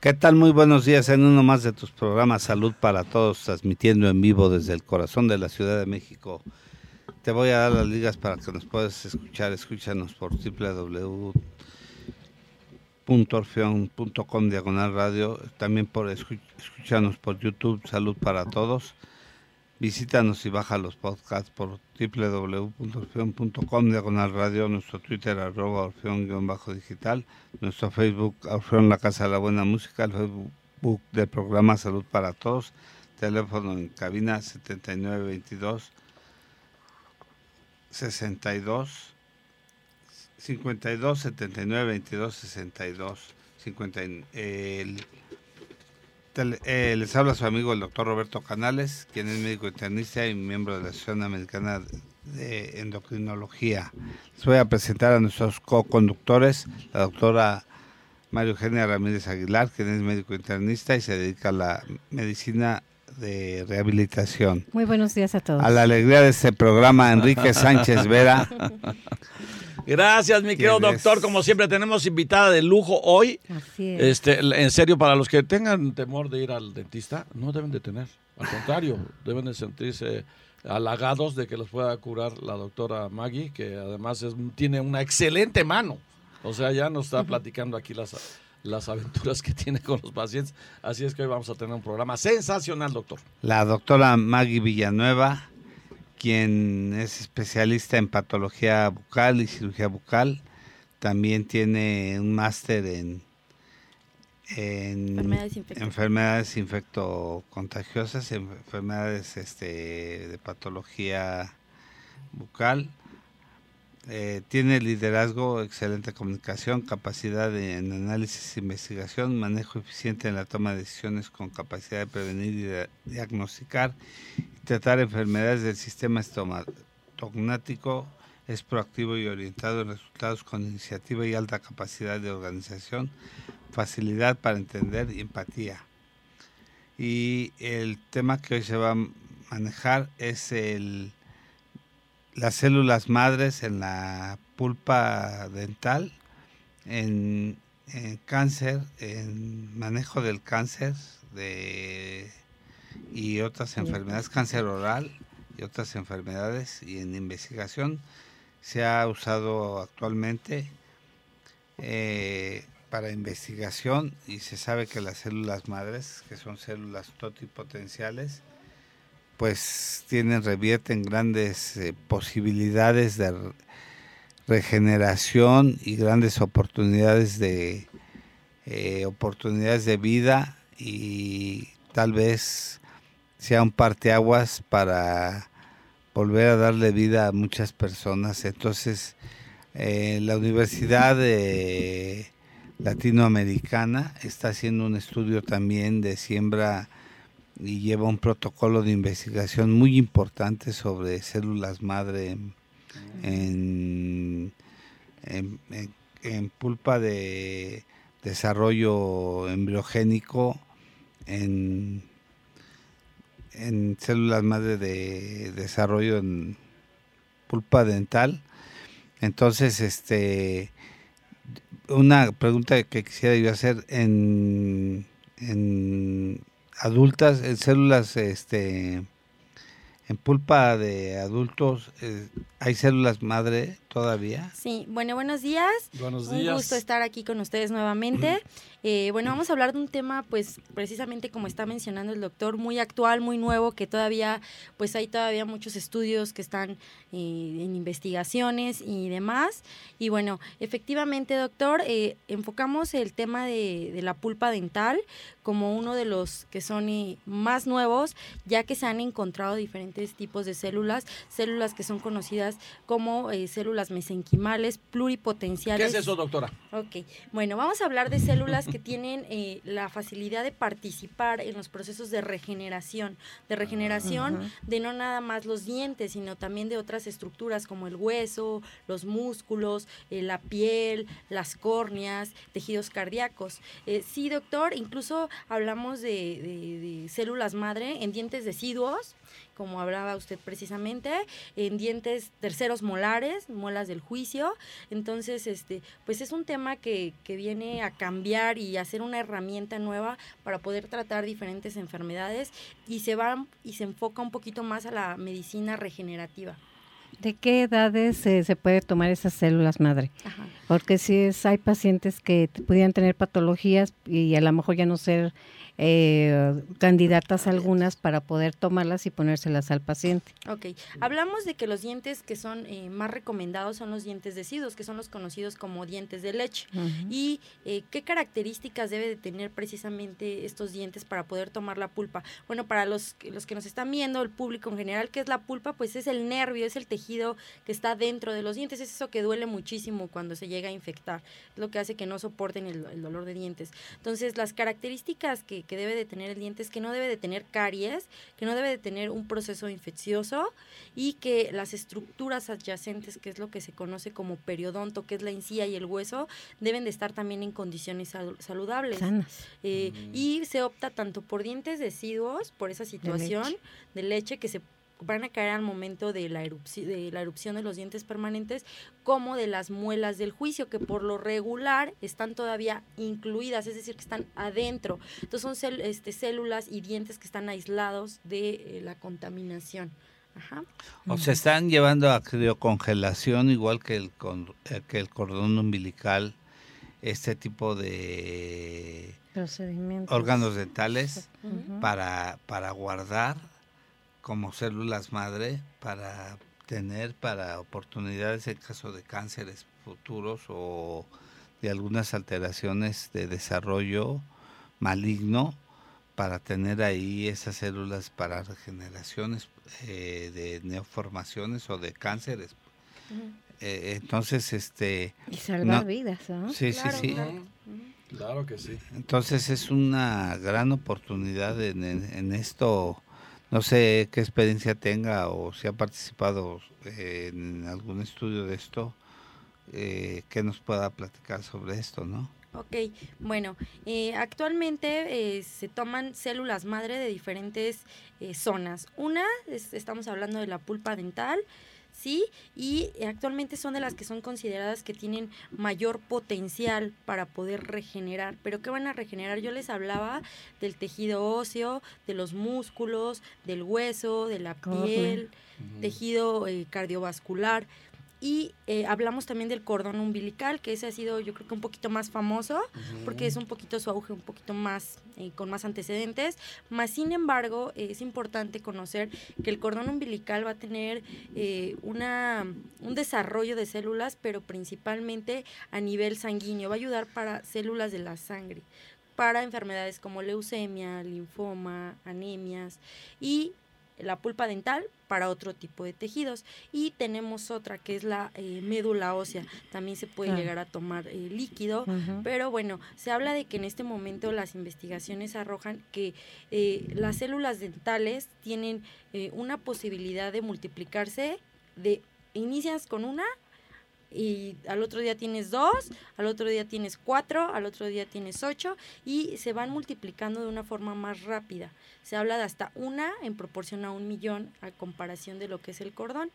¿Qué tal? Muy buenos días en uno más de tus programas Salud para Todos, transmitiendo en vivo desde el corazón de la Ciudad de México. Te voy a dar las ligas para que nos puedas escuchar. Escúchanos por www.orfeon.com diagonal radio. También por escúchanos por YouTube Salud para Todos. Visítanos y baja los podcasts por www.orfeon.com diagonal radio, nuestro Twitter arroba orfeón-digital, nuestro Facebook Orfeón La Casa de la Buena Música, el Facebook del programa Salud para Todos, teléfono en cabina 7922 62 52 79 22 62 50, el eh, les habla su amigo el doctor Roberto Canales, quien es médico internista y miembro de la Asociación Americana de Endocrinología. Les voy a presentar a nuestros co-conductores, la doctora María Eugenia Ramírez Aguilar, quien es médico internista y se dedica a la medicina de rehabilitación. Muy buenos días a todos. A la alegría de este programa, Enrique Sánchez Vera. Gracias, mi querido doctor. Como siempre, tenemos invitada de lujo hoy. Así es. Este, en serio, para los que tengan temor de ir al dentista, no deben de tener. Al contrario, deben de sentirse halagados de que los pueda curar la doctora Maggie, que además tiene una excelente mano. O sea, ya nos está platicando aquí las, las aventuras que tiene con los pacientes. Así es que hoy vamos a tener un programa sensacional, doctor. La doctora Maggie Villanueva quien es especialista en patología bucal y cirugía bucal. También tiene un máster en, enfermedades, infectocontagiosas, enfermedades este, de patología bucal. Eh, tiene liderazgo, excelente comunicación, capacidad en análisis e investigación, manejo eficiente en la toma de decisiones con capacidad de prevenir y de diagnosticar tratar enfermedades del sistema estomatognótico, es proactivo y orientado en resultados con iniciativa y alta capacidad de organización, facilidad para entender y empatía. Y el tema que hoy se va a manejar es el, las células madres en la pulpa dental, en, en cáncer, en manejo del cáncer de y otras enfermedades, cáncer oral y otras enfermedades y en investigación se ha usado actualmente eh, para investigación y se sabe que las células madres, que son células totipotenciales, pues tienen, revierten grandes eh, posibilidades de regeneración y grandes oportunidades de eh, oportunidades de vida y tal vez sea un parteaguas para volver a darle vida a muchas personas. Entonces, eh, la Universidad Latinoamericana está haciendo un estudio también de siembra y lleva un protocolo de investigación muy importante sobre células madre en, en pulpa de desarrollo embriogénico en en células madre de desarrollo en pulpa dental. Entonces, este, una pregunta que quisiera yo hacer en, en adultas, en células, este, en pulpa de adultos, eh, ¿hay células madre todavía? Sí, bueno, buenos días. Buenos días. Un gusto estar aquí con ustedes nuevamente. Eh, bueno, vamos a hablar de un tema, pues, precisamente como está mencionando el doctor, muy actual, muy nuevo, que todavía, pues, hay todavía muchos estudios que están eh, en investigaciones y demás. Y bueno, efectivamente, doctor, eh, enfocamos el tema de, de, la pulpa dental como uno de los que son más nuevos, ya que se han encontrado diferentes tipos de células, células que son conocidas como células mesenquimales pluripotenciales. ¿Qué es eso, doctora? Ok, bueno, vamos a hablar de células que tienen eh, la facilidad de participar en los procesos de regeneración, de regeneración de no nada más los dientes, sino también de otras estructuras como el hueso, los músculos, eh, la piel, las córneas, tejidos cardíacos. Eh, sí, doctor, incluso hablamos de, de células madre en dientes deciduos como hablaba usted precisamente, en dientes terceros molares, muelas del juicio. Entonces, este, pues es un tema que, que viene a cambiar y a ser una herramienta nueva para poder tratar diferentes enfermedades y se va y se enfoca un poquito más a la medicina regenerativa. ¿De qué edades se puede tomar esas células madre? Porque si es, hay pacientes que pudieran tener patologías y a lo mejor ya no ser eh, candidatas algunas para poder tomarlas y ponérselas al paciente. Ok, hablamos de que los dientes que son eh, más recomendados son los dientes deciduos, que son los conocidos como dientes de leche. ¿Y eh, qué características debe de tener precisamente estos dientes para poder tomar la pulpa? Bueno, para los, los que nos están viendo, el público en general, ¿qué es la pulpa? Pues es el nervio, es el tejido que está dentro de los dientes, es eso que duele muchísimo cuando se llega a infectar, es lo que hace que no soporten el, el dolor de dientes. Entonces, las características que que debe de tener el diente es que no debe de tener caries, que no debe de tener un proceso infeccioso y que las estructuras adyacentes, que es lo que se conoce como periodonto, que es la encía y el hueso, deben de estar también en condiciones saludables. Eh, mm. Y se opta tanto por dientes deciduos, por esa situación de leche que se van a caer al momento de la, erupción, de la erupción de los dientes permanentes como de las muelas del juicio, que por lo regular están todavía incluidas, es decir, que están adentro. Entonces son este, células y dientes que están aislados de eh, la contaminación. O se están llevando a criocongelación igual que el, con, eh, que el cordón umbilical, este tipo de órganos dentales para, para guardar como células madre para tener para oportunidades en caso de cánceres futuros o de algunas alteraciones de desarrollo maligno para tener ahí esas células para regeneraciones eh, de neoformaciones o de cánceres. Eh, entonces, este... Y salvar vidas, ¿no? Sí, sí, sí. Claro. que sí. Entonces es una gran oportunidad en, en esto no sé qué experiencia tenga o si ha participado eh, en algún estudio de esto, eh, que nos pueda platicar sobre esto, ¿no? Ok, bueno, eh, actualmente se toman células madre de diferentes zonas. Una, estamos hablando de la pulpa dental, ¿sí? Y actualmente son de las que son consideradas que tienen mayor potencial para poder regenerar. ¿Pero qué van a regenerar? Yo les hablaba del tejido óseo, de los músculos, del hueso, de la piel, tejido eh, cardiovascular. Y eh, hablamos también del cordón umbilical, que ese ha sido yo creo que un poquito más famoso, porque es un poquito su auge, un poquito más, eh, con más antecedentes. Más sin embargo, es importante conocer que el cordón umbilical va a tener eh, una, un desarrollo de células, pero principalmente a nivel sanguíneo. Va a ayudar para células de la sangre para enfermedades como leucemia, linfoma, anemias y la pulpa dental para otro tipo de tejidos. Y tenemos otra que es la eh, médula ósea. También se puede llegar a tomar eh, líquido, pero bueno, se habla de que en este momento las investigaciones arrojan que eh, las células dentales tienen una posibilidad de multiplicarse de inicias con una y al otro día tienes dos, al otro día tienes cuatro, al otro día tienes ocho y se van multiplicando de una forma más rápida. Se habla de hasta una en proporción a un millón a comparación de lo que es el cordón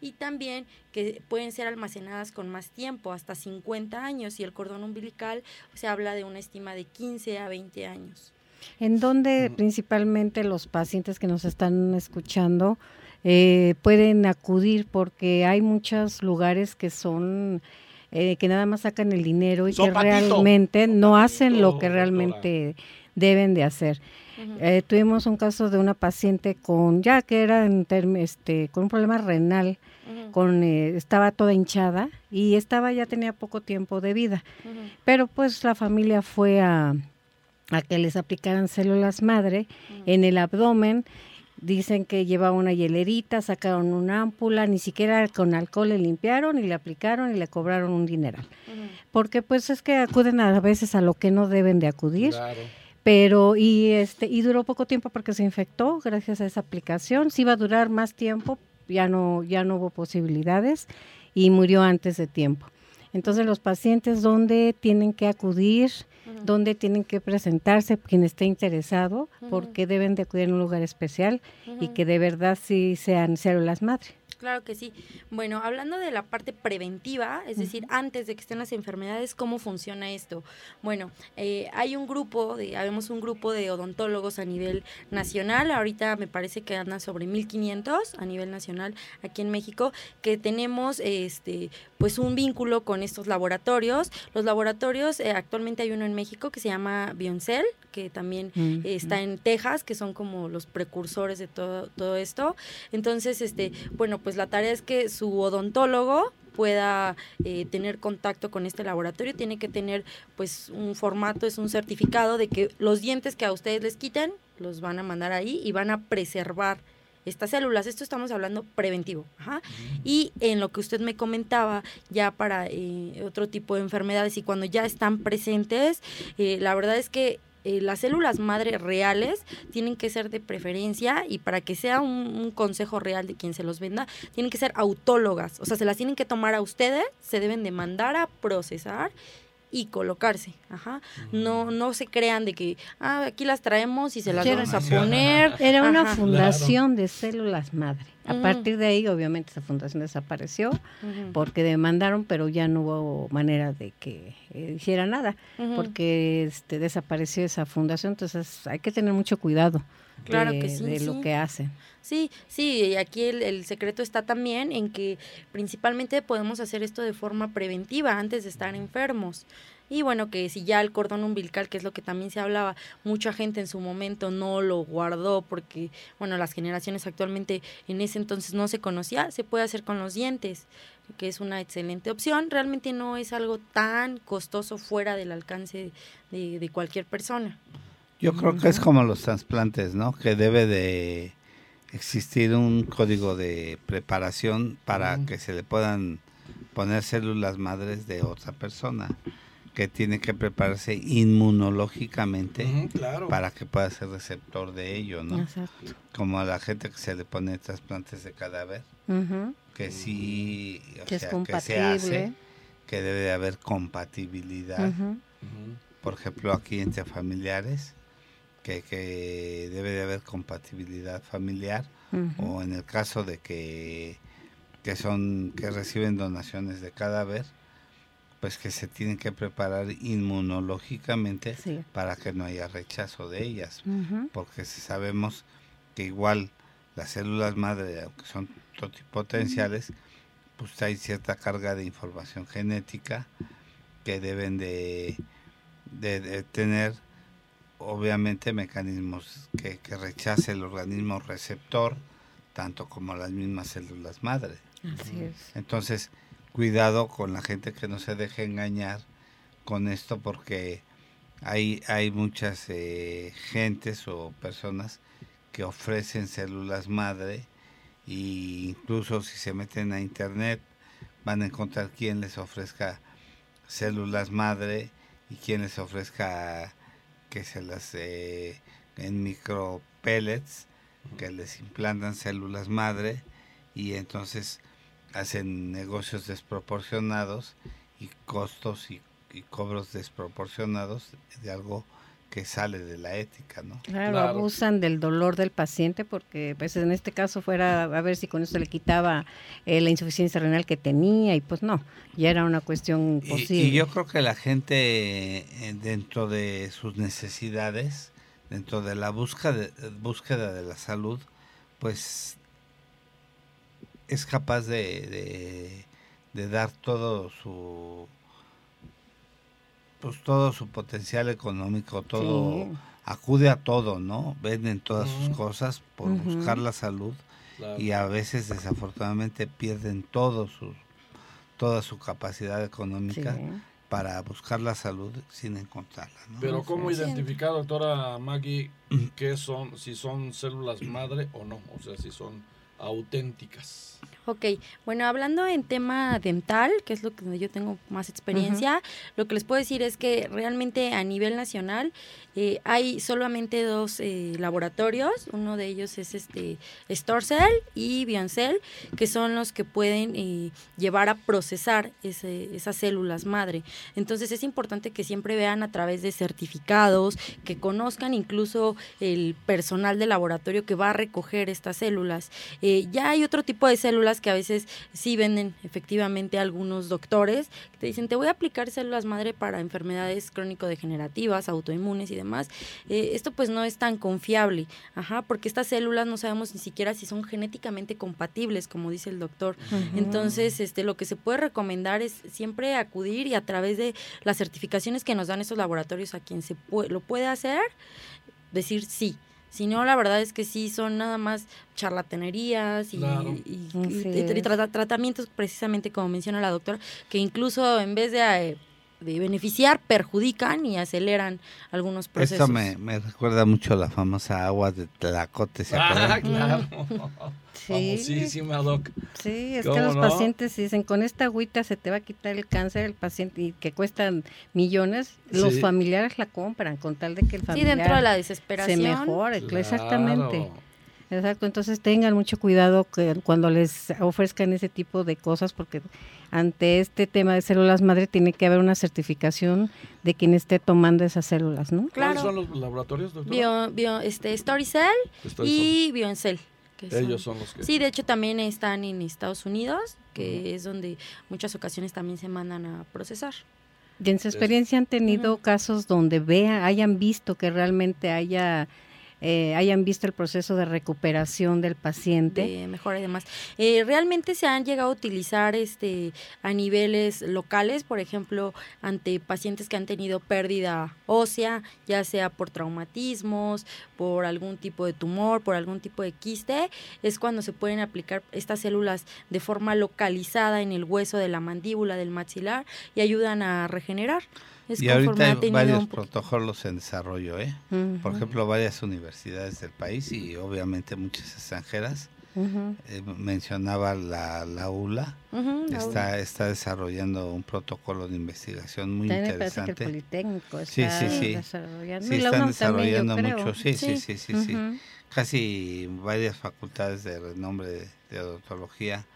y también que pueden ser almacenadas con más tiempo, hasta 50 años y el cordón umbilical se habla de una estima de 15 a 20 años. ¿En dónde principalmente los pacientes que nos están escuchando eh, pueden acudir porque hay muchos lugares que son eh, que nada más sacan el dinero y que realmente no hacen lo que realmente deben de hacer. Eh, tuvimos un caso de una paciente con ya que era en este con un problema renal, con estaba toda hinchada y estaba ya tenía poco tiempo de vida, pero pues la familia fue a a que les aplicaran células madre en el abdomen Dicen que lleva una hielerita, sacaron una ámpula, ni siquiera con alcohol le limpiaron y le aplicaron y le cobraron un dineral. Porque pues es que acuden a veces a lo que no deben de acudir. Pero y este y duró poco tiempo porque se infectó gracias a esa aplicación. Si iba a durar más tiempo, ya no ya no hubo posibilidades y murió antes de tiempo. Entonces los pacientes donde tienen que acudir dónde tienen que presentarse quien esté interesado, porque deben de acudir a un lugar especial y que de verdad sí sean células madre. Claro que sí. Bueno, hablando de la parte preventiva, es decir, antes de que estén las enfermedades, ¿cómo funciona esto? Bueno, eh, hay un grupo, de, habemos un grupo de odontólogos a nivel nacional, ahorita me parece que andan sobre 1500 a nivel nacional aquí en México, que tenemos este pues un vínculo con estos laboratorios. Los laboratorios, eh, actualmente hay uno en México que se llama Bioncel, que también está en Texas, que son como los precursores de todo, todo esto. Entonces, este, bueno, pues la tarea es que su odontólogo pueda eh, tener contacto con este laboratorio, tiene que tener pues un formato, es un certificado de que los dientes que a ustedes les quiten, los van a mandar ahí y van a preservar estas células. Esto estamos hablando preventivo. Y en lo que usted me comentaba, ya para eh, otro tipo de enfermedades y cuando ya están presentes, eh, la verdad es que eh, las células madre reales tienen que ser de preferencia y para que sea un, consejo real de quien se los venda, tienen que ser autólogas. O sea, se las tienen que tomar a ustedes, se deben de mandar a procesar y colocarse. Ajá. No, no se crean de que ah, aquí las traemos y se las vamos a poner. Era una fundación de células madre. A partir de ahí, obviamente, esa fundación desapareció porque demandaron, pero ya no hubo manera de que eh, hiciera nada, porque este, desapareció esa fundación. Entonces, hay que tener mucho cuidado claro de, que sí, de lo que hacen. Sí, sí, y aquí el, el, secreto está también en que principalmente podemos hacer esto de forma preventiva antes de estar enfermos. Y bueno, que si ya el cordón umbilical, que es lo que también se hablaba, mucha gente en su momento no lo guardó porque, bueno, las generaciones actualmente en ese entonces no se conocía, se puede hacer con los dientes, que es una excelente opción. Realmente no es algo tan costoso fuera del alcance de, de cualquier persona. Yo creo que es como los trasplantes, ¿no? Que debe de existir un código de preparación para que se le puedan poner células madres de otra persona que tiene que prepararse inmunológicamente para que pueda ser receptor de ello, ¿no? Exacto. Como a la gente que se le pone trasplantes de cadáver, que sí, o que, sea, que se hace, que debe de haber compatibilidad. Por ejemplo, aquí entre familiares, que, que debe de haber compatibilidad familiar, o en el caso de que, que son, que reciben donaciones de cadáver, pues que se tienen que preparar inmunológicamente para que no haya rechazo de ellas, porque sabemos que igual las células madre, aunque son totipotenciales, pues hay cierta carga de información genética que deben de, de, tener obviamente mecanismos que, que, rechace el organismo receptor, tanto como las mismas células madre. Así es. Entonces, cuidado con la gente que no se deje engañar con esto porque hay, hay muchas eh, gentes o personas que ofrecen células madre e incluso si se meten a internet van a encontrar quien les ofrezca células madre y quien les ofrezca que se las eh, en micro pellets que les implantan células madre y entonces hacen negocios desproporcionados y costos y, cobros desproporcionados de algo que sale de la ética, ¿no? Claro, abusan del dolor del paciente porque pues en este caso fuera a ver si con eso le quitaba eh, la insuficiencia renal que tenía y pues no, ya era una cuestión posible. Y, yo creo que la gente eh, dentro de sus necesidades, dentro de la búsqueda búsqueda de la salud, pues es capaz de, de, dar todo su pues todo su potencial económico, todo acude a todo, ¿no? Venden todas sus cosas por buscar la salud y a veces desafortunadamente pierden todo su toda su capacidad económica para buscar la salud sin encontrarla. Pero ¿cómo identificar, doctora Maggie, qué son, si son células madre o no? O sea, si son auténticas. Ok, bueno, hablando en tema dental, que es lo que yo tengo más experiencia, lo que les puedo decir es que realmente a nivel nacional eh, hay solamente dos eh, laboratorios, uno de ellos es este Storcell y Bioncell, que son los que pueden eh, llevar a procesar esas células madre. Entonces es importante que siempre vean a través de certificados, que conozcan incluso el personal de laboratorio que va a recoger estas células. ya hay otro tipo de células que a veces sí venden efectivamente algunos doctores, que te dicen, te voy a aplicar células madre para enfermedades crónico-degenerativas, autoinmunes y demás. Eh, esto pues no es tan confiable, ajá, porque estas células no sabemos ni siquiera si son genéticamente compatibles, como dice el doctor. Entonces, este, lo que se puede recomendar es siempre acudir y a través de las certificaciones que nos dan estos laboratorios a quien se lo puede hacer, decir sí, si no, la verdad es que sí son nada más charlatanerías y, tratamientos precisamente como menciona la doctora, que incluso en vez de, eh, de beneficiar, perjudican y aceleran algunos procesos. Esto me, me recuerda mucho a la famosa agua de Tlacote, ¿se Ah, claro. Famosísima, Doc. Sí, es que los pacientes dicen, con esta agüita se te va a quitar el cáncer, el paciente, y que cuestan millones, los familiares la compran con tal de que el familiar sí, dentro de la desesperación. se mejore, exactamente. Exacto, entonces tengan mucho cuidado que cuando les ofrezcan ese tipo de cosas, porque ante este tema de células madre tiene que haber una certificación de quien esté tomando esas células, ¿no? ¿Cuáles son los laboratorios, doctora? Bio, este, Storycell y Bioencell. Ellos son los que... Sí, de hecho también están en Estados Unidos, que es donde muchas ocasiones también se mandan a procesar. ¿Y en su experiencia han tenido casos donde vean, hayan visto que realmente haya eh, hayan visto el proceso de recuperación del paciente. De mejora y demás. Eh, realmente se han llegado a utilizar este a niveles locales, por ejemplo, ante pacientes que han tenido pérdida ósea, ya sea por traumatismos, por algún tipo de tumor, por algún tipo de quiste, es cuando se pueden aplicar estas células de forma localizada en el hueso de la mandíbula, del maxilar, y ayudan a regenerar y ahorita hay varios protocolos en desarrollo, ¿eh? Por ejemplo, varias universidades del país y obviamente muchas extranjeras. Eh, mencionaba la, la ULA, está, está desarrollando un protocolo de investigación muy interesante. Que el Politécnico sí, sí, sí. Desarrollando. Sí, están desarrollando mucho, sí, sí, sí, sí, sí. Casi varias facultades de renombre de, de odontología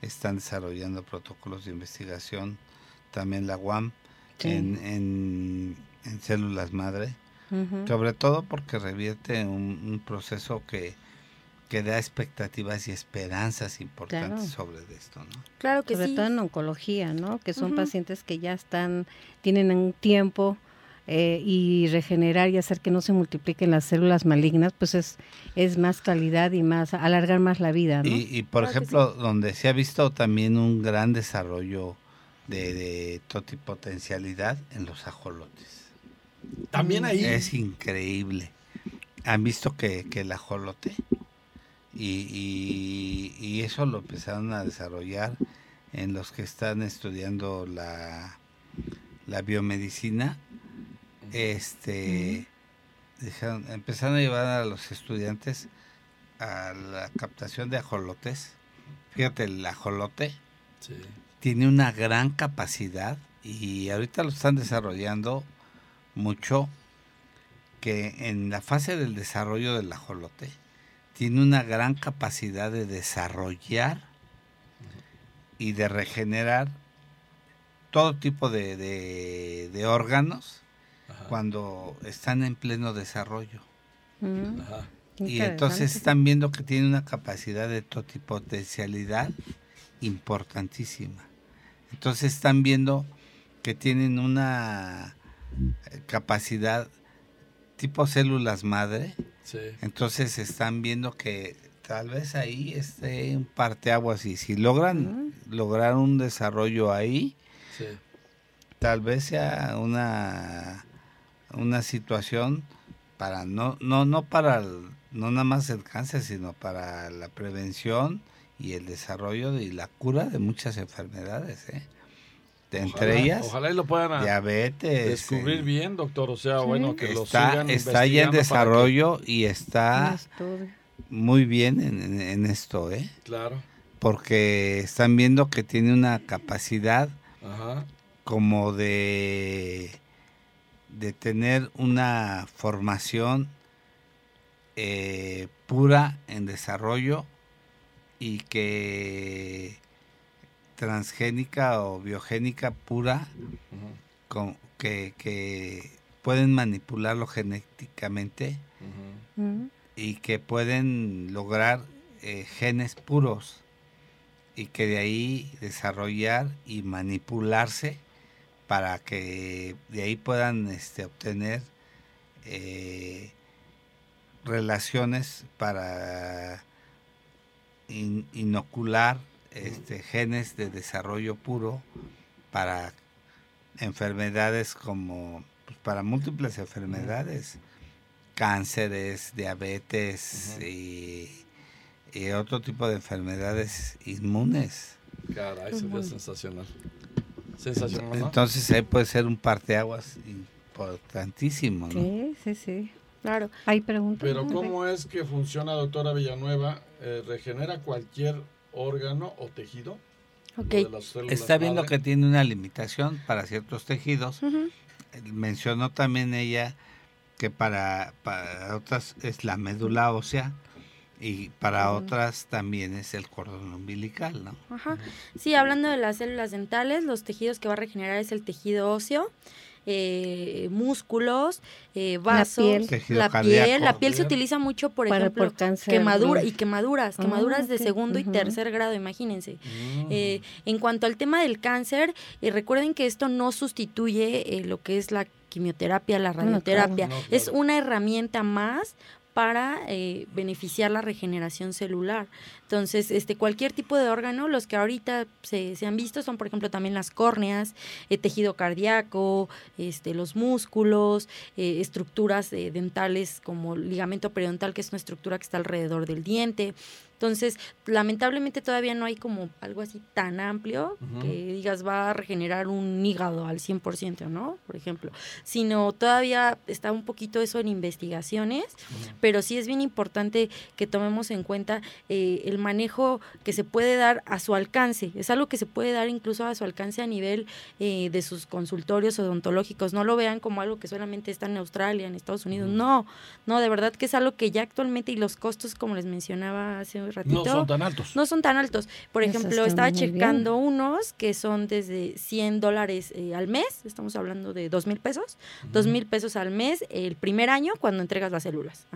están desarrollando protocolos de investigación, también la UAM en, en, células madre, sobre todo porque revierte un, proceso que, que da expectativas y esperanzas importantes sobre esto, ¿no? Claro que sobre todo en oncología, ¿no? Que son pacientes que ya están, tienen un tiempo eh, y regenerar y hacer que no se multipliquen las células malignas, pues es, es más calidad y más, alargar más la vida, ¿no? Y, por ejemplo, donde se ha visto también un gran desarrollo de, totipotencialidad en los ajolotes. También ahí. Es increíble. Han visto que, el ajolote, y, eso lo empezaron a desarrollar en los que están estudiando la, la biomedicina. Este. empezaron a llevar a los estudiantes a la captación de ajolotes. Fíjate, el ajolote sí tiene una gran capacidad y ahorita lo están desarrollando mucho que en la fase del desarrollo del ajolote tiene una gran capacidad de desarrollar y de regenerar todo tipo de, órganos cuando están en pleno desarrollo. Mm. Y entonces están viendo que tiene una capacidad de totipotencialidad importantísima. Entonces están viendo que tienen una eh, capacidad tipo células madre. Entonces están viendo que tal vez ahí esté un parteaguas y si logran lograr un desarrollo ahí, tal vez sea una una situación para no no no para no nada más el cáncer, sino para la prevención y el desarrollo y la cura de muchas enfermedades, ¿eh? entre ellas ojalá y lo puedan ah, diabetes descubrir eh, bien doctor o sea bueno que lo está está ya en desarrollo y está muy bien en, esto eh claro. Porque están viendo que tiene una capacidad como de, de tener una formación eh, pura en desarrollo y que transgénica o biogénica pura, con, que, pueden manipularlo genéticamente y que pueden lograr eh, genes puros y que de ahí desarrollar y manipularse para que de ahí puedan este, obtener eh, relaciones para inocular este, genes de desarrollo puro para enfermedades como pues, para múltiples enfermedades, cánceres, diabetes y, otro tipo de enfermedades inmunes. Caray, sería sensacional. Sensacional. Entonces ahí puede ser un parteaguas importantísimo. ¿no? Sí, sí, sí. Claro. Hay preguntas. Pero ¿cómo es que funciona, doctora Villanueva? Eh, ¿Regenera cualquier órgano o tejido? Okay. Está viendo que tiene una limitación para ciertos tejidos. Mencionó también ella que para, para otras es la médula ósea y para otras también es el cordón umbilical, ¿no? Ajá. Sí, hablando de las células dentales, los tejidos que va a regenerar es el tejido óseo eh, músculos, eh, vasos, la piel, la piel, se utiliza mucho, por ejemplo, quemadura y quemaduras, ah, quemaduras de segundo y tercer grado, imagínense. Mm. Eh, en cuanto al tema del cáncer, eh, recuerden que esto no sustituye lo que es la quimioterapia, la radioterapia, es una herramienta más para eh, beneficiar la regeneración celular. Entonces, este, cualquier tipo de órgano, los que ahorita se, se han visto son, por ejemplo, también las córneas, eh, tejido cardíaco, este, los músculos, eh, estructuras dentales como ligamento periodontal, que es una estructura que está alrededor del diente. Entonces, lamentablemente todavía no hay como algo así tan amplio que digas va a regenerar un hígado al 100%, ¿no? Por ejemplo, sino todavía está un poquito eso en investigaciones, pero sí es bien importante que tomemos en cuenta eh, el manejo que se puede dar a su alcance. Es algo que se puede dar incluso a su alcance a nivel eh, de sus consultorios odontológicos. No lo vean como algo que solamente está en Australia, en Estados Unidos. No, no, de verdad que es algo que ya actualmente y los costos, como les mencionaba hace no son tan altos. No son tan altos. Por ejemplo, estaba checando unos que son desde 100 dólares eh, al mes, estamos hablando de 2 mil pesos, 2 mil pesos al mes el primer año cuando entregas las células.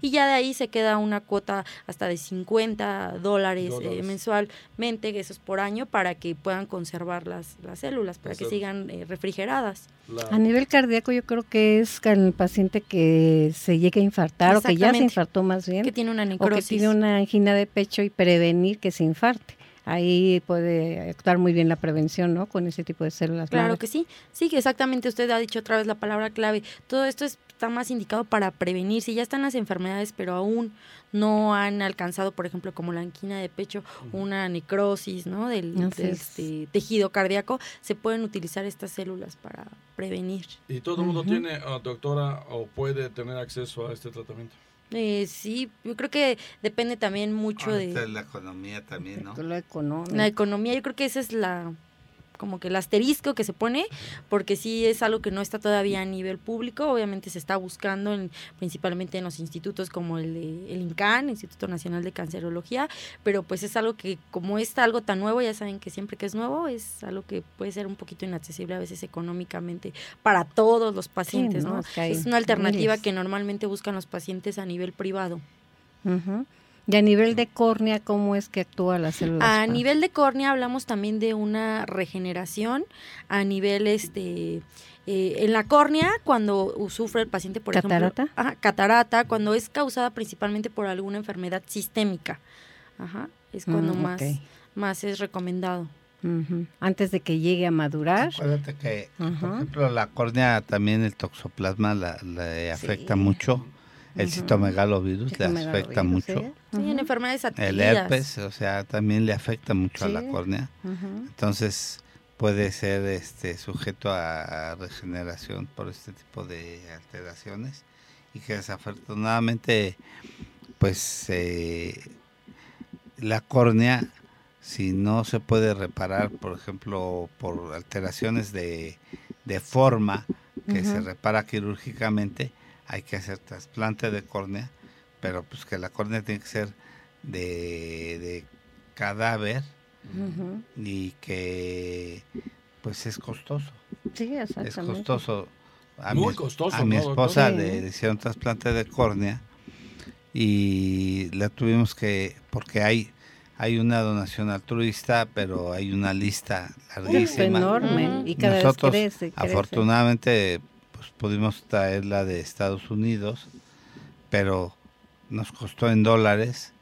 Y ya de ahí se queda una cuota hasta de 50 dólares, eh, mensualmente, que eso es por año, para que puedan conservar las, las células, para que sigan eh, refrigeradas. A nivel cardíaco yo creo que es el paciente que se llegue a infartar o que ya se infartó más bien. Que tiene una necrosis. O que tiene una angina de pecho y prevenir que se infarte. Ahí puede actuar muy bien la prevención, ¿no? Con ese tipo de células. Claro que sí. Sí, exactamente. Usted ha dicho otra vez la palabra clave. Todo esto está más indicado para prevenir. Si ya están las enfermedades, pero aún no han alcanzado, por ejemplo, como la angina de pecho, una necrosis, ¿no? Del, este, tejido cardíaco, se pueden utilizar estas células para prevenir. ¿Y todo el mundo tiene, ah, doctora, o puede tener acceso a este tratamiento? Eh, sí, yo creo que depende también mucho de... La economía también, ¿no? La economía. La economía, yo creo que esa es la como que el asterisco que se pone, porque sí es algo que no está todavía a nivel público, obviamente se está buscando en, principalmente en los institutos como el, de, el INCAN, Instituto Nacional de Cancerología, pero pues es algo que como está algo tan nuevo, ya saben que siempre que es nuevo es algo que puede ser un poquito inaccesible a veces económicamente para todos los pacientes, ¿no? Es, una alternativa que normalmente buscan los pacientes a nivel privado. Y a nivel de córnea, ¿cómo es que actúa la célula? A nivel de córnea hablamos también de una regeneración a nivel este eh, en la córnea cuando sufre el paciente por catarata. ejemplo catarata cuando es causada principalmente por alguna enfermedad sistémica. Ajá es cuando mm, más más es recomendado. Antes de que llegue a madurar. Acuérdate que por ejemplo la córnea también el toxoplasma la, le afecta mucho el citomegalovirus le afecta mucho. Sí, en enfermedades adquiridas. El herpes, o sea, también le afecta mucho a la córnea. Entonces puede ser este sujeto a, regeneración por este tipo de alteraciones. Y que desafortunadamente pues eh, la córnea si no se puede reparar, por ejemplo, por alteraciones de, forma que se repara quirúrgicamente, hay que hacer trasplante de córnea, pero pues que la córnea tiene que ser de, cadáver y que pues es costoso. Sí, Es costoso. A Muy mi, costoso. A mi esposa le hicieron trasplante de córnea y la tuvimos que, porque hay hay una donación altruista, pero hay una lista larguísima. enorme y cada Nosotros, vez crece, afortunadamente, pues pudimos traerla de Estados Unidos, pero nos costó en dólares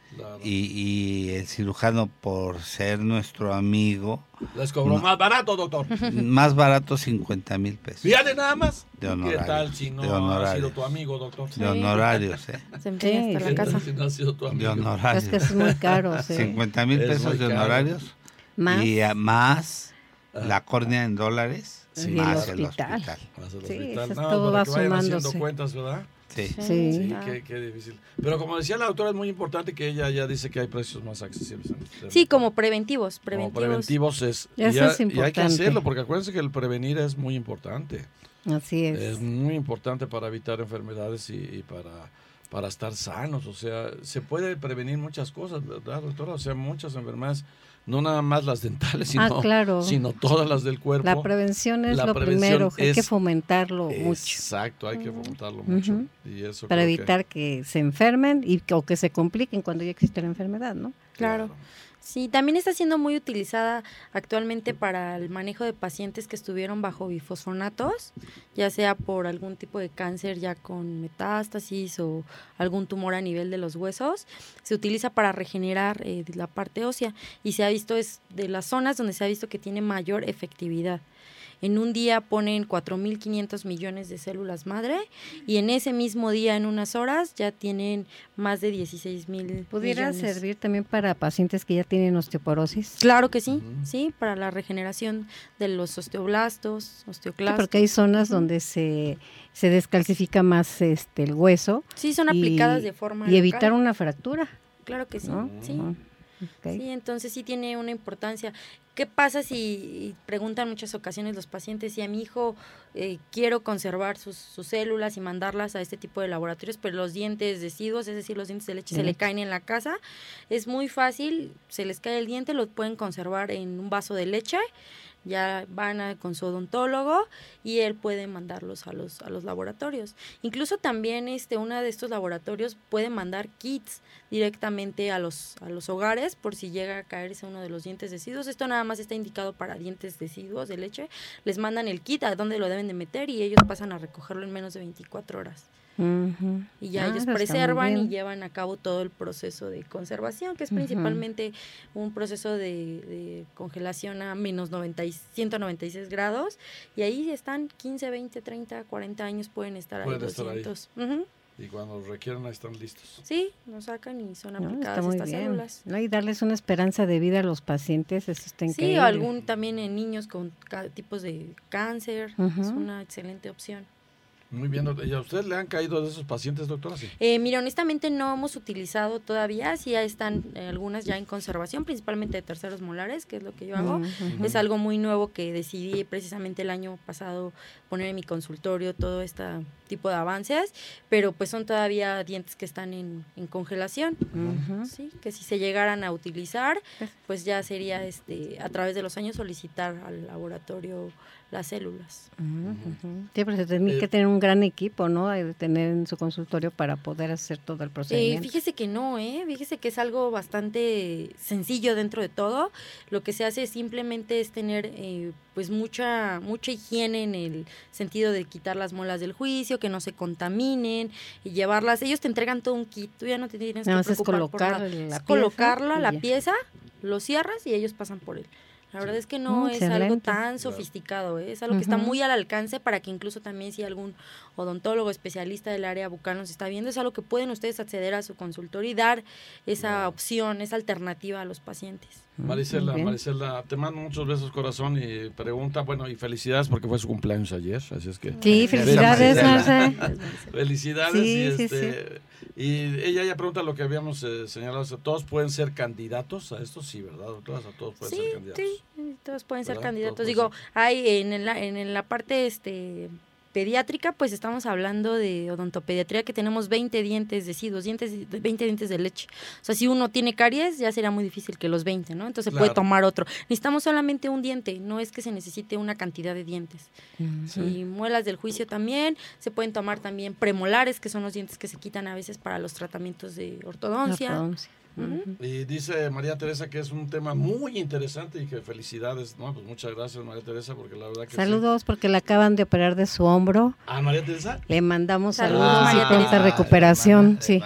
y, el cirujano, por ser nuestro amigo... Les cobró más barato, doctor. Más barato, 50 mil pesos. Fíjate nada más. De honorarios. ¿Qué tal si no ha sido tu amigo, doctor? De honorarios, ¿eh? Se empeña hasta la casa. Si no ha sido tu amigo. De honorarios. Es que es muy caro, sí. 50 mil pesos de honorarios. Más. Y más la córnea en dólares. Sí. Más el hospital. Más el hospital. Sí, eso no, todo va sumándose. cuentas, ¿verdad? Sí. Sí, sí qué, difícil. Pero como decía la doctora, es muy importante que ella ya dice que hay precios más accesibles. Este sí, como preventivos. Preventivos, como preventivos es, y, es importante. y hay que hacerlo, porque acuérdense que el prevenir es muy importante. Así es. Es muy importante para evitar enfermedades y, para, para estar sanos. O sea, se puede prevenir muchas cosas, ¿verdad, doctora? O sea, muchas enfermedades no nada más las dentales, sino, ah, sino todas las del cuerpo. La prevención es lo primero, hay que fomentarlo mucho. Exacto, hay que fomentarlo mucho. Para evitar que... se enfermen y o que se compliquen cuando ya existe la enfermedad, ¿no? claro. Sí, también está siendo muy utilizada actualmente para el manejo de pacientes que estuvieron bajo bifosfonatos, ya sea por algún tipo de cáncer ya con metástasis o algún tumor a nivel de los huesos. Se utiliza para regenerar eh, la parte ósea y se ha visto es de las zonas donde se ha visto que tiene mayor efectividad. En un día ponen 4.500 millones de células madre y en ese mismo día, en unas horas, ya tienen más de 16.000 ¿Pudiera servir también para pacientes que ya tienen osteoporosis? Claro que sí, sí, para la regeneración de los osteoblastos, osteoclastos. porque hay zonas donde se, se descalcifica más este el hueso. Sí, son aplicadas de forma Y evitar una fractura. Claro que sí, sí. Sí, entonces sí tiene una importancia. ¿Qué pasa si preguntan muchas ocasiones los pacientes si a mi hijo eh, quiero conservar sus, células y mandarlas a este tipo de laboratorios, pero los dientes deciduos, es decir, los dientes de leche, se le caen en la casa? Es muy fácil, se les cae el diente, lo pueden conservar en un vaso de leche ya van con su odontólogo y él puede mandarlos a los a los laboratorios. Incluso también este uno de estos laboratorios puede mandar kits directamente a los a los hogares por si llega a caerse uno de los dientes deciduos. Esto nada más está indicado para dientes deciduos de leche. Les mandan el kit a dónde lo deben de meter y ellos pasan a recogerlo en menos de 24 horas. Y ya ellos ah, preservan y llevan a cabo todo el proceso de conservación, que es principalmente un proceso de, congelación a menos 90 y 196 grados. Y ahí están 15, 20, 30, 40 años pueden estar ahí. Y cuando requieran ahí están listos. Sí, nos sacan y son aplicadas estas células. ¿no? Y darles una esperanza de vida a los pacientes, eso está increíble. Sí, algún también en niños con tipos de cáncer, es una excelente opción. Muy bien, ¿y a usted le han caído de esos pacientes, doctora? Eh, mira, honestamente no hemos utilizado todavía, sí están eh, algunas ya en conservación, principalmente de terceros molares, que es lo que yo hago. Es algo muy nuevo que decidí precisamente el año pasado poner en mi consultorio todo este tipo de avances, pero pues son todavía dientes que están en, congelación, ¿sí? que si se llegaran a utilizar, pues ya sería este a través de los años solicitar al laboratorio las células. Sí, pero se tiene que eh, tener un gran equipo, ¿no? De tener en su consultorio para poder hacer todo el procedimiento. fíjese que no, ¿eh? Fíjese que es algo bastante sencillo dentro de todo. Lo que se hace simplemente es tener eh, pues mucha mucha higiene en el sentido de quitar las muelas del juicio, que no se contaminen y llevarlas. Ellos te entregan todo un kit, tú ya no te tienes que preocupar colocar por La colocarla, la pieza, lo cierras y ellos pasan por él. La verdad es que no es algo tan sofisticado, ¿eh? es algo que está muy al alcance para que incluso también si algún odontólogo especialista del área bucal nos está viendo, es algo que pueden ustedes acceder a su consultorio y dar esa opción, esa alternativa a los pacientes. Maricela, Maricela, te mando muchos besos corazón y pregunta, bueno, y felicidades porque fue su cumpleaños ayer, así es que... Sí, felicidades, Felicidades y este, Y ella ya pregunta lo que habíamos eh, señalado, ¿todos pueden ser candidatos a esto? Sí, ¿verdad? Todos, todos pueden ser candidatos. Sí, todos pueden ser candidatos. Digo, hay en la, en la parte este pediátrica, pues estamos hablando de odontopediatría que tenemos 20 dientes deciduos, dientes, 20 dientes de leche. O sea, si uno tiene caries, ya será muy difícil que los 20, ¿no? Entonces puede tomar otro. Necesitamos solamente un diente, no es que se necesite una cantidad de dientes. Y muelas del juicio también, se pueden tomar también premolares, que son los dientes que se quitan a veces para los tratamientos de ortodoncia. Y dice María Teresa que es un tema muy interesante y que felicidades, ¿no? Pues muchas gracias María Teresa porque la verdad que Saludos porque la acaban de operar de su hombro. ¿A María Teresa? Le mandamos saludos, y pronta recuperación, sí.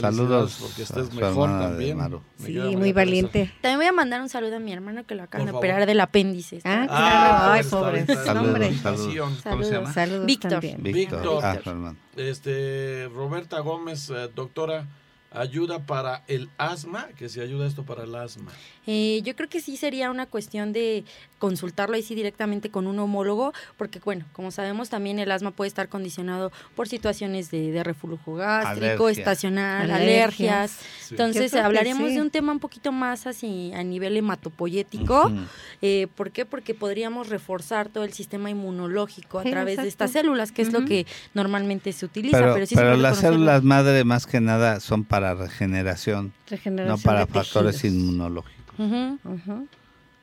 saludos porque estés mejor también. Sí, muy valiente. También voy a mandar un saludo a mi hermano que lo acaban de operar del apéndice. Ah, claro. Ay, pobre. Saludos, saludos. ¿Cómo se llama? Saludos Víctor. Víctor. Ah, este, Roberta Gómez, eh, doctora ayuda para el asma, que se ayuda esto para el asma. Eh, yo creo que sí sería una cuestión de consultarlo ahí sí directamente con un homólogo, porque bueno, como sabemos también el asma puede estar condicionado por situaciones de, reflujo gástrico, estacional, alergias. Entonces hablaremos de un tema un poquito más así a nivel hematopoyético. Eh, ¿Por qué? Porque podríamos reforzar todo el sistema inmunológico a través de estas células, que es lo que normalmente se utiliza. Pero, pero, las células madre más que nada son para regeneración, no para factores inmunológicos.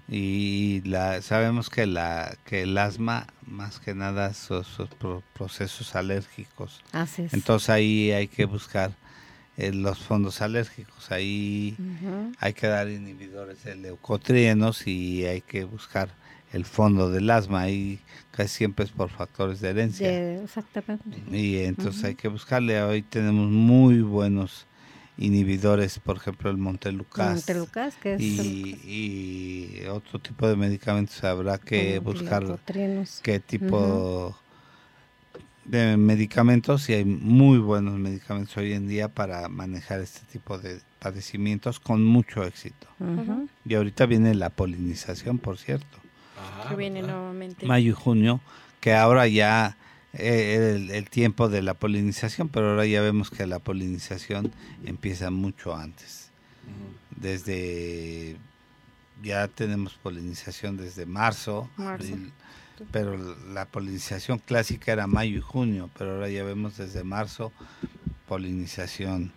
Y la, sabemos que, la, que el asma, más que nada, son, procesos alérgicos. Entonces ahí hay que buscar eh, los fondos alérgicos. Ahí hay que dar inhibidores de leucotrienos y hay que buscar el fondo del asma. Ahí casi siempre es por factores de herencia. exactamente. Y entonces hay que buscarle. Hoy tenemos muy buenos inhibidores, por ejemplo el Montelucas, que es y, otro tipo de medicamentos habrá que buscar qué tipo de medicamentos y hay muy buenos medicamentos hoy en día para manejar este tipo de padecimientos con mucho éxito. Y ahorita viene la polinización, por cierto. que viene nuevamente. Mayo y junio, que ahora ya eh, el, tiempo de la polinización, pero ahora ya vemos que la polinización empieza mucho antes. Desde, ya tenemos polinización desde marzo, pero la polinización clásica era mayo y junio, pero ahora ya vemos desde marzo polinización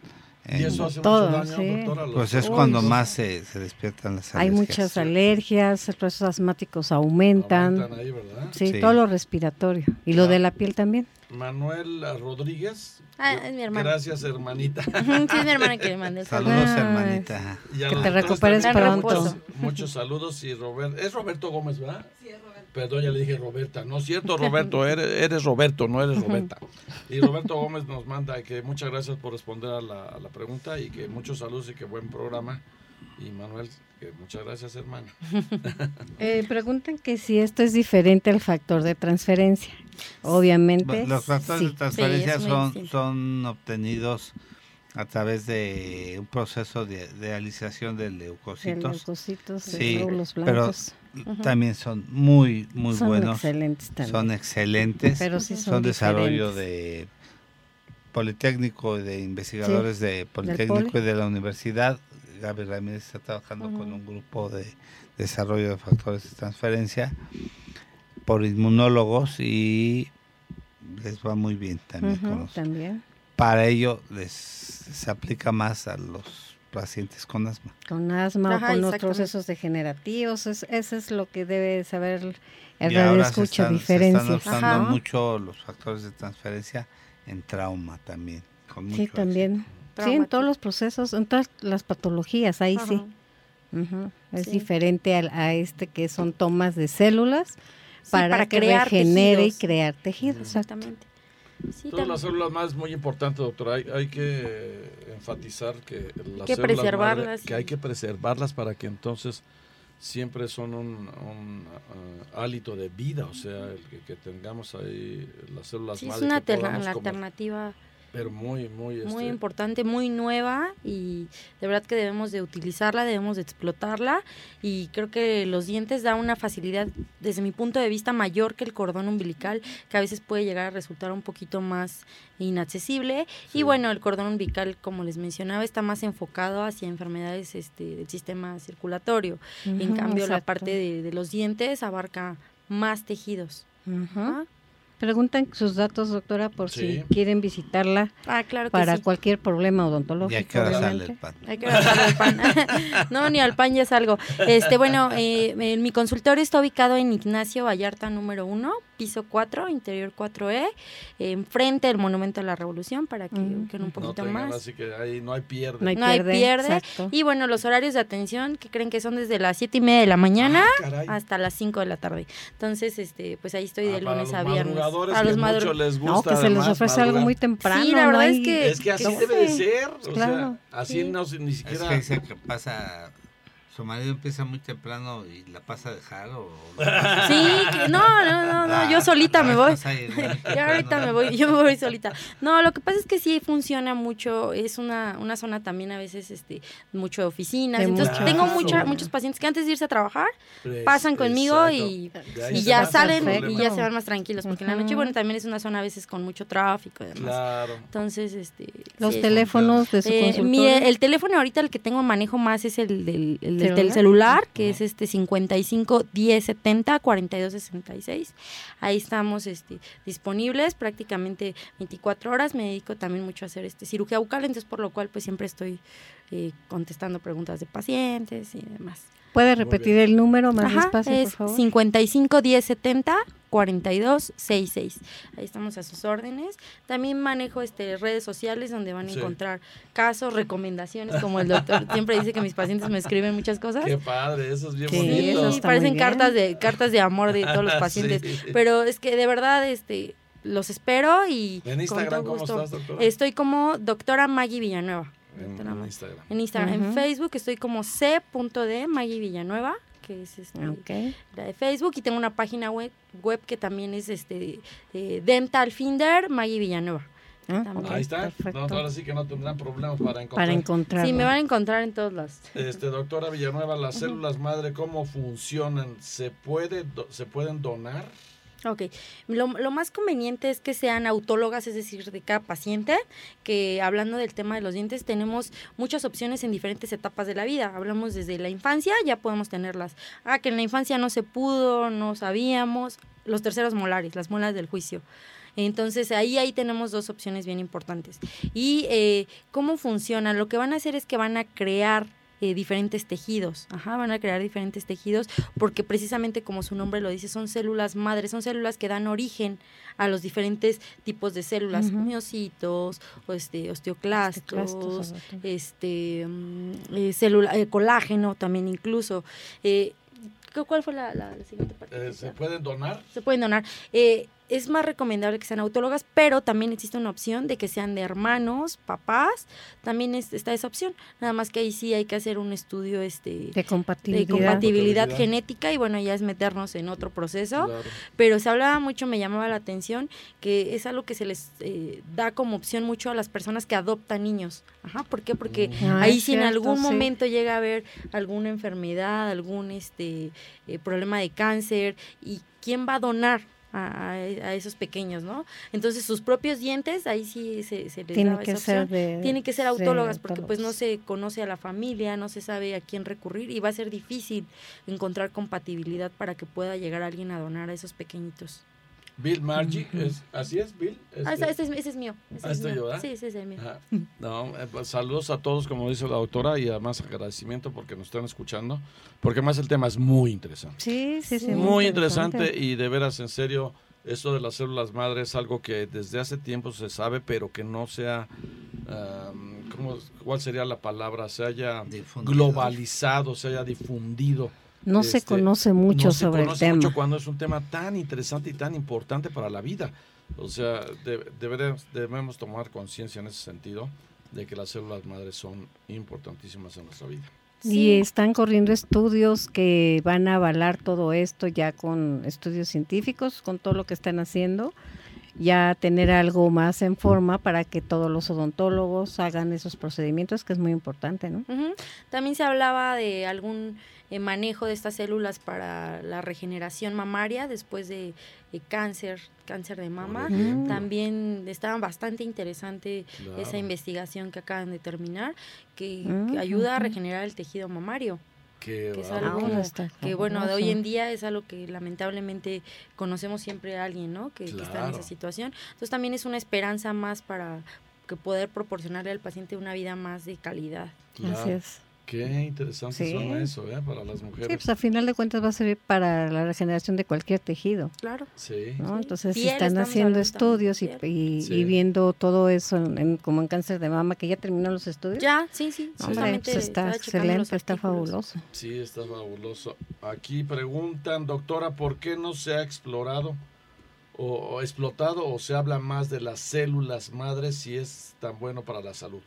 ¿Y eso hace todo, mucho daño, doctora? Pues es cuando más se, se, despiertan las alergias. Hay muchas alergias, los procesos asmáticos aumentan. aumentan ahí, ¿verdad? Sí, todo lo respiratorio. Y lo de la piel también. Manuel Rodríguez. Ah, es mi hermana. Gracias, hermanita. sí, es mi hermana que le mandé saludos. Saludos, hermanita. que te recuperes pronto. Muchos saludos y Roberto. Es Roberto Gómez, ¿verdad? Sí, es Roberto. Perdón, ya le dije Roberta. No es cierto, Roberto. Eres, eres Roberto, no eres Roberta. Y Roberto Gómez nos manda que muchas gracias por responder a la, a la pregunta y que muchos saludos y que buen programa. Y Manuel, muchas gracias, hermano. Eh, preguntan que si esto es diferente al factor de transferencia. Obviamente. Los factores de transferencia son, son obtenidos a través de un proceso de, de alización de leucocitos. De leucocitos, sí, pero también son muy, muy son buenos. Excelentes también. Son excelentes. Pero sí son, desarrollo de Politécnico, de investigadores de Politécnico y de la universidad. Gaby Ramírez está trabajando con un grupo de desarrollo de factores de transferencia por inmunólogos y les va muy bien también. con también. Para ello les, se aplica más a los pacientes con asma. Con asma o con los procesos degenerativos, eso es lo que debe saber el radio escucha diferencia. Se están usando mucho los factores de transferencia en trauma también. sí, también. Sí, en todos los procesos, en todas las patologías, ahí sí. Es diferente a, este que son tomas de células para, que regenere y crear tejidos. Exactamente. Todas las células más es muy importante, doctora. Hay, hay que enfatizar que las que células preservarlas. que hay que preservarlas para que entonces siempre son un, un uh, hálito de vida, o sea, el que, tengamos ahí las células sí, madre. Es una alternativa Pero muy, muy... Muy este, importante, muy nueva y de verdad que debemos de utilizarla, debemos de explotarla y creo que los dientes da una facilidad desde mi punto de vista mayor que el cordón umbilical, que a veces puede llegar a resultar un poquito más inaccesible y bueno, el cordón umbilical, como les mencionaba, está más enfocado hacia enfermedades este, del sistema circulatorio. en cambio, la parte de, de, los dientes abarca más tejidos. Ajá. Preguntan sus datos, doctora, por si quieren visitarla ah, claro para cualquier problema odontológico. Y hay que sale el pan. Hay que el pan. no, ni al pan ya salgo. Este, bueno, eh, mi consultorio está ubicado en Ignacio Vallarta número uno, piso 4, interior 4E, enfrente del Monumento a la Revolución, para que mm. un poquito más. Así que ahí no hay pierde. No hay pierde. y bueno, los horarios de atención, que creen que son desde las 7 y media de la mañana ah, hasta las 5 de la tarde. Entonces, este pues ahí estoy de ah, lunes a viernes. A los madrugadores les gusta. No, que se les ofrece algo muy temprano. Sí, la verdad es que... Es que así debe de ser. O sea, así no ni siquiera... Es que que pasa su marido empieza muy temprano y la pasa a dejar o sí no no no no yo ah, solita me voy. yo ahorita me voy yo me voy solita. No lo que pasa es que sí funciona mucho es una, una zona también a veces este mucho de oficinas entonces tengo mucha, muchos pacientes que antes de irse a trabajar pues, pasan conmigo y, y ya salen y ya se van más tranquilos porque en la noche bueno también es una zona a veces con mucho tráfico y demás. Claro. entonces este los teléfonos de su eh, el teléfono ahorita el que tengo manejo más es el del del celular, que es este 55 10 70 42 66. Ahí estamos este, disponibles prácticamente 24 horas. Me dedico también mucho a hacer este cirugía bucal, entonces por lo cual pues siempre estoy eh, contestando preguntas de pacientes y demás. ¿Puede repetir el número más despacio, por favor? 55 10 70 4266. Ahí estamos a sus órdenes. También manejo este redes sociales donde van a encontrar casos, recomendaciones, como el doctor siempre dice que mis pacientes me escriben muchas cosas. Qué padre, eso es bien bonito. Sí, parecen cartas de cartas de amor de todos los pacientes, pero es que de verdad este los espero y en Instagram cómo estás, doctora? Estoy como doctora Maggie Villanueva. En, Instagram. En Instagram, en Facebook estoy como c.d Maggie Villanueva que es este, la de Facebook, y tengo una página web, web que también es este Dental Finder, Maggie Villanueva. Ah, ahí está. No, ahora sí que no tendrán problemas para encontrar. Para encontrar. Sí, me van a encontrar en todos los. Este, doctora Villanueva, las células madre, ¿cómo funcionan? ¿Se, puede, ¿Se pueden donar? Ok, lo, lo, más conveniente es que sean autólogas, es decir, de cada paciente, que hablando del tema de los dientes, tenemos muchas opciones en diferentes etapas de la vida. Hablamos desde la infancia, ya podemos tenerlas. Ah, que en la infancia no se pudo, no sabíamos, los terceros molares, las molas del juicio. Entonces ahí, ahí tenemos dos opciones bien importantes. ¿Y eh, cómo funciona? Lo que van a hacer es que van a crear eh, diferentes tejidos. Ajá, van a crear diferentes tejidos porque precisamente como su nombre lo dice, son células madres, son células que dan origen a los diferentes tipos de células, miocitos, o este, osteoclastos, este, mm, eh, célula, eh, colágeno también incluso. ¿Cuál fue la, la, siguiente parte? ¿Se pueden donar? Se pueden donar. Es más recomendable que sean autólogas, pero también existe una opción de que sean de hermanos, papás, también está esa opción. Nada más que ahí sí hay que hacer un estudio este de compatibilidad, de compatibilidad genética y bueno, ya es meternos en otro proceso. Pero se hablaba mucho, me llamaba la atención, que es algo que se les eh, da como opción mucho a las personas que adoptan niños. Ajá, ¿por qué? Porque mm. ah, ahí si en algún momento llega a haber alguna enfermedad, algún este eh, problema de cáncer y quién va a donar a, esos pequeños, ¿no? Entonces sus propios dientes, ahí sí se, se les Tiene que ser Tienen que ser autólogas porque pues no se conoce a la familia, no se sabe a quién recurrir y va a ser difícil encontrar compatibilidad para que pueda llegar alguien a donar a esos pequeñitos. Bill Margie, es, ¿así es Bill? ah, ese, es, ese, es, mío. Ese es mío. Sí, ese es el mío. No, eh, pues, saludos a todos, como dice la doctora, y además agradecimiento porque nos están escuchando, porque además el tema es muy interesante. Sí, sí, sí. Muy, interesante. y de veras, en serio, esto de las células madre es algo que desde hace tiempo se sabe, pero que no sea, ¿cómo, ¿cuál sería la palabra? Se haya globalizado, se haya difundido no se este, conoce mucho sobre el tema. Mucho cuando es un tema tan interesante y tan importante para la vida. O sea, debemos tomar conciencia en ese sentido de que las células madres son importantísimas en nuestra vida. Y están corriendo estudios que van a avalar todo esto ya con estudios científicos, con todo lo que están haciendo. ya tener algo más en forma para que todos los odontólogos hagan esos procedimientos, que es muy importante, ¿no? También se hablaba de algún eh, manejo de estas células para la regeneración mamaria después de, cáncer, cáncer de mama. También estaba bastante interesante esa investigación que acaban de terminar, que, mm, ayuda a regenerar el tejido mamario. que es algo que bueno de hoy en día es algo que lamentablemente conocemos siempre a alguien no que, está en esa situación. Entonces también es una esperanza más para que poder proporcionarle al paciente una vida más de calidad. Gracias. Qué interesante suena eso, ¿eh? Para las mujeres. Sí, pues a final de cuentas va a servir para la regeneración de cualquier tejido. Claro. Sí. Entonces están haciendo estudios y, y, viendo todo eso en, como en cáncer de mama, que ya terminó los estudios. Ya, sí, sí. Pues está excelente, está fabuloso. Sí, está fabuloso. Aquí preguntan, doctora, ¿por qué no se ha explorado o explotado o se habla más de las células madres si es tan bueno para la salud?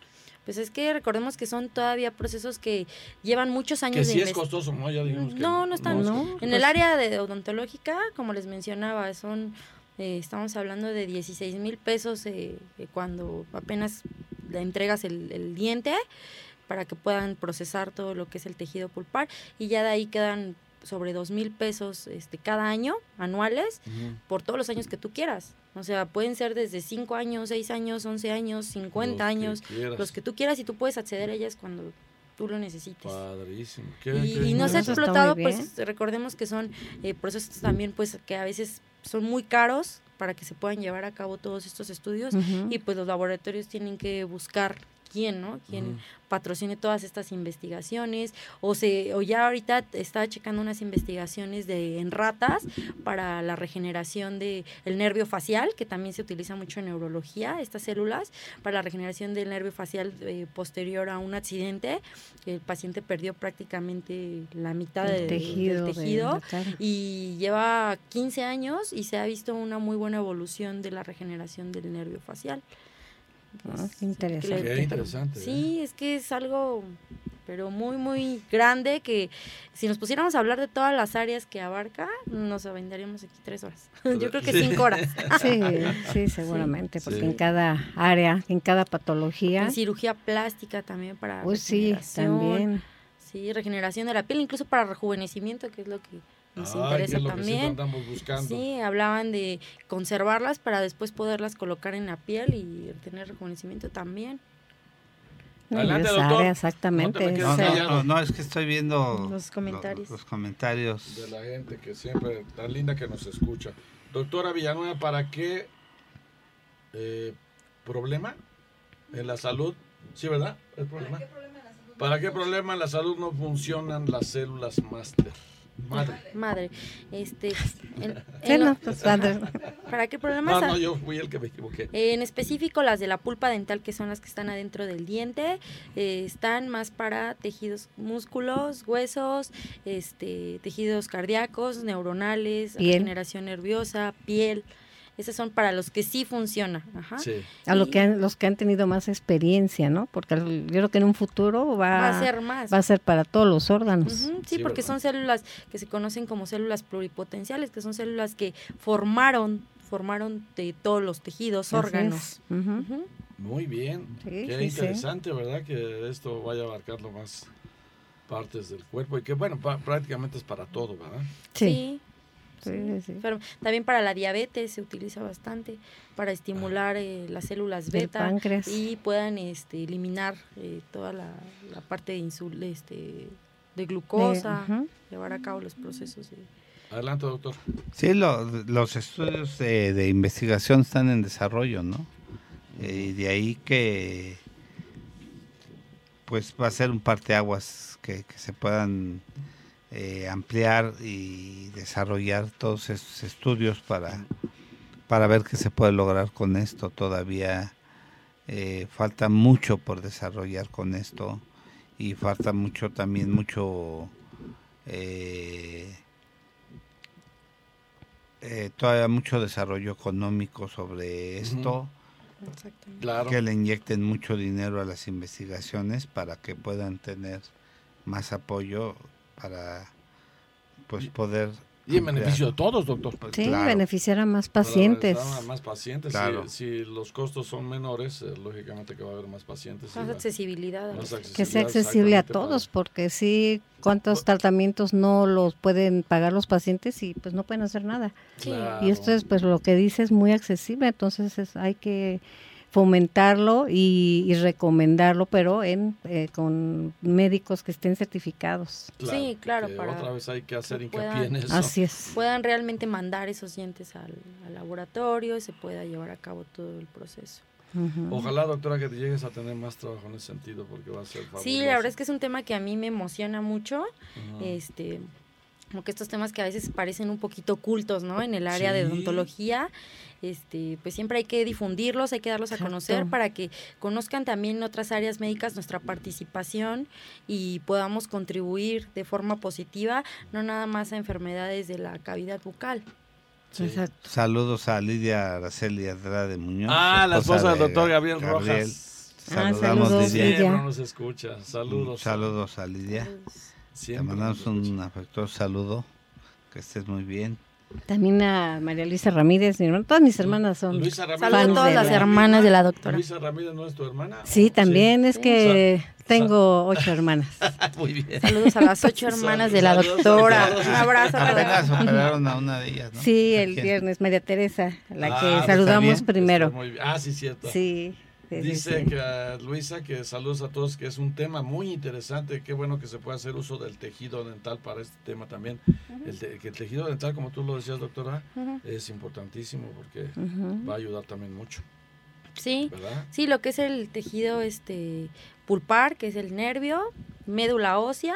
Pues es que recordemos que son todavía procesos que llevan muchos años que sí es costoso, ¿no? Ya digamos que no, no están. en el área de odontológica, como les mencionaba, son eh, estamos hablando de 16 mil pesos eh, cuando apenas le entregas el, el diente para que puedan procesar todo lo que es el tejido pulpar y ya de ahí quedan sobre dos mil pesos este, cada año, anuales, por todos los años que tú quieras. O sea, pueden ser desde 5 años, 6 años, 11 años, 50 años, los que tú quieras y tú puedes acceder a ellas cuando tú lo necesites. Padrísimo. y, no se ha explotado, pues recordemos que son eh, procesos también pues que a veces son muy caros para que se puedan llevar a cabo todos estos estudios y pues los laboratorios tienen que buscar quién, ¿no? Quién patrocine todas estas investigaciones o se o ya ahorita está checando unas investigaciones de en ratas para la regeneración de el nervio facial, que también se utiliza mucho en neurología, estas células para la regeneración del nervio facial eh, posterior a un accidente. El paciente perdió prácticamente la mitad del tejido, del tejido y lleva 15 años y se ha visto una muy buena evolución de la regeneración del nervio facial. Ah, interesante. interesante. Sí, es que es algo, pero muy, muy grande que si nos pusiéramos a hablar de todas las áreas que abarca, nos aventaríamos aquí tres horas. Yo creo que cinco horas. Sí, sí, seguramente, porque en cada área, en cada patología. En cirugía plástica también para. Uy, sí, también. Sí, regeneración de la piel, incluso para rejuvenecimiento, que es lo que nos interesa también. Sí, hablaban de conservarlas para después poderlas colocar en la piel y tener reconocimiento también. Adelante, doctor. exactamente. No, es que estoy viendo los comentarios. Los, comentarios de la gente que siempre tan linda que nos escucha. Doctora Villanueva, ¿para qué eh, problema en la salud? Sí, ¿verdad? problema? ¿Para qué problema en la salud? ¿Para qué problema en la salud no funcionan las células máster? Madre. Madre. Este, pues, ¿Para qué problemas? No, no, yo fui el que me equivoqué. en específico, las de la pulpa dental, que son las que están adentro del diente, eh, están más para tejidos, músculos, huesos, este, tejidos cardíacos, neuronales, regeneración nerviosa, piel. Esas son para los que sí funciona. Ajá. A lo que los que han tenido más experiencia, ¿no? Porque yo creo que en un futuro va, a ser más. Va a ser para todos los órganos. sí, porque son células que se conocen como células pluripotenciales, que son células que formaron formaron de todos los tejidos, órganos. Muy bien. Qué interesante, ¿verdad? Que esto vaya a abarcar lo más partes del cuerpo y que, bueno, prácticamente es para todo, ¿verdad? sí. Pero también para la diabetes se utiliza bastante para estimular eh, las células beta y puedan este, eliminar eh, toda la, parte de insul este, de glucosa, llevar a cabo los procesos. Adelante, doctor. Sí, los estudios de, investigación están en desarrollo, ¿no? Eh, y de ahí que pues va a ser un parteaguas que, que se puedan eh, ampliar y desarrollar todos estos estudios para, para ver qué se puede lograr con esto. Todavía eh, falta mucho por desarrollar con esto y falta mucho también mucho eh, todavía mucho desarrollo económico sobre esto. Que le inyecten mucho dinero a las investigaciones para que puedan tener más apoyo para pues poder Y en beneficio de todos, doctor. Pues sí, beneficiar a más pacientes. A más pacientes. Si, los costos son menores, eh, lógicamente que va a haber más pacientes. Más, accesibilidad, Que sea accesible a todos, porque sí, ¿cuántos tratamientos no los pueden pagar los pacientes y pues no pueden hacer nada? Y esto es, pues lo que dice es muy accesible, entonces es, hay que fomentarlo y, recomendarlo, pero en eh, con médicos que estén certificados. sí, claro. Para otra vez hay que hacer hincapié en eso. Así es. Puedan realmente mandar esos dientes al, laboratorio y se pueda llevar a cabo todo el proceso. Ojalá, doctora, que te llegues a tener más trabajo en ese sentido, porque va a ser fabuloso. Sí, la verdad es que es un tema que a mí me emociona mucho. Este como que estos temas que a veces parecen un poquito ocultos, ¿no? En el área de odontología este, pues siempre hay que difundirlos, hay que darlos a conocer para que conozcan también en otras áreas médicas nuestra participación y podamos contribuir de forma positiva, no nada más a enfermedades de la cavidad bucal. Exacto. Saludos a Lidia Araceli Andrade Muñoz. Ah, la esposa del doctor Gabriel, Rojas. Ah, saludos, Lidia. no nos escucha. Saludos. Saludos a Lidia. Te mandamos un afectuoso saludo. Que estés muy bien. También a María Luisa Ramírez, mi hermana. Todas mis hermanas son. Luisa Ramírez. Saludos a todas las hermanas de la doctora. Luisa Ramírez no es tu hermana. Sí, también es que tengo ocho hermanas. Muy bien. Saludos a las ocho hermanas de la doctora. Un abrazo a todas. operaron a una de ellas, ¿no? Sí, el viernes, María Teresa, la ah, que pues saludamos primero. Ah, sí, cierto. Sí. Dice que Luisa que saludos a todos, que es un tema muy interesante. Qué bueno que se pueda hacer uso del tejido dental para este tema también. el que el tejido dental, como tú lo decías, doctora, es importantísimo porque va a ayudar también mucho. Sí, sí, lo que es el tejido este pulpar, que es el nervio, médula ósea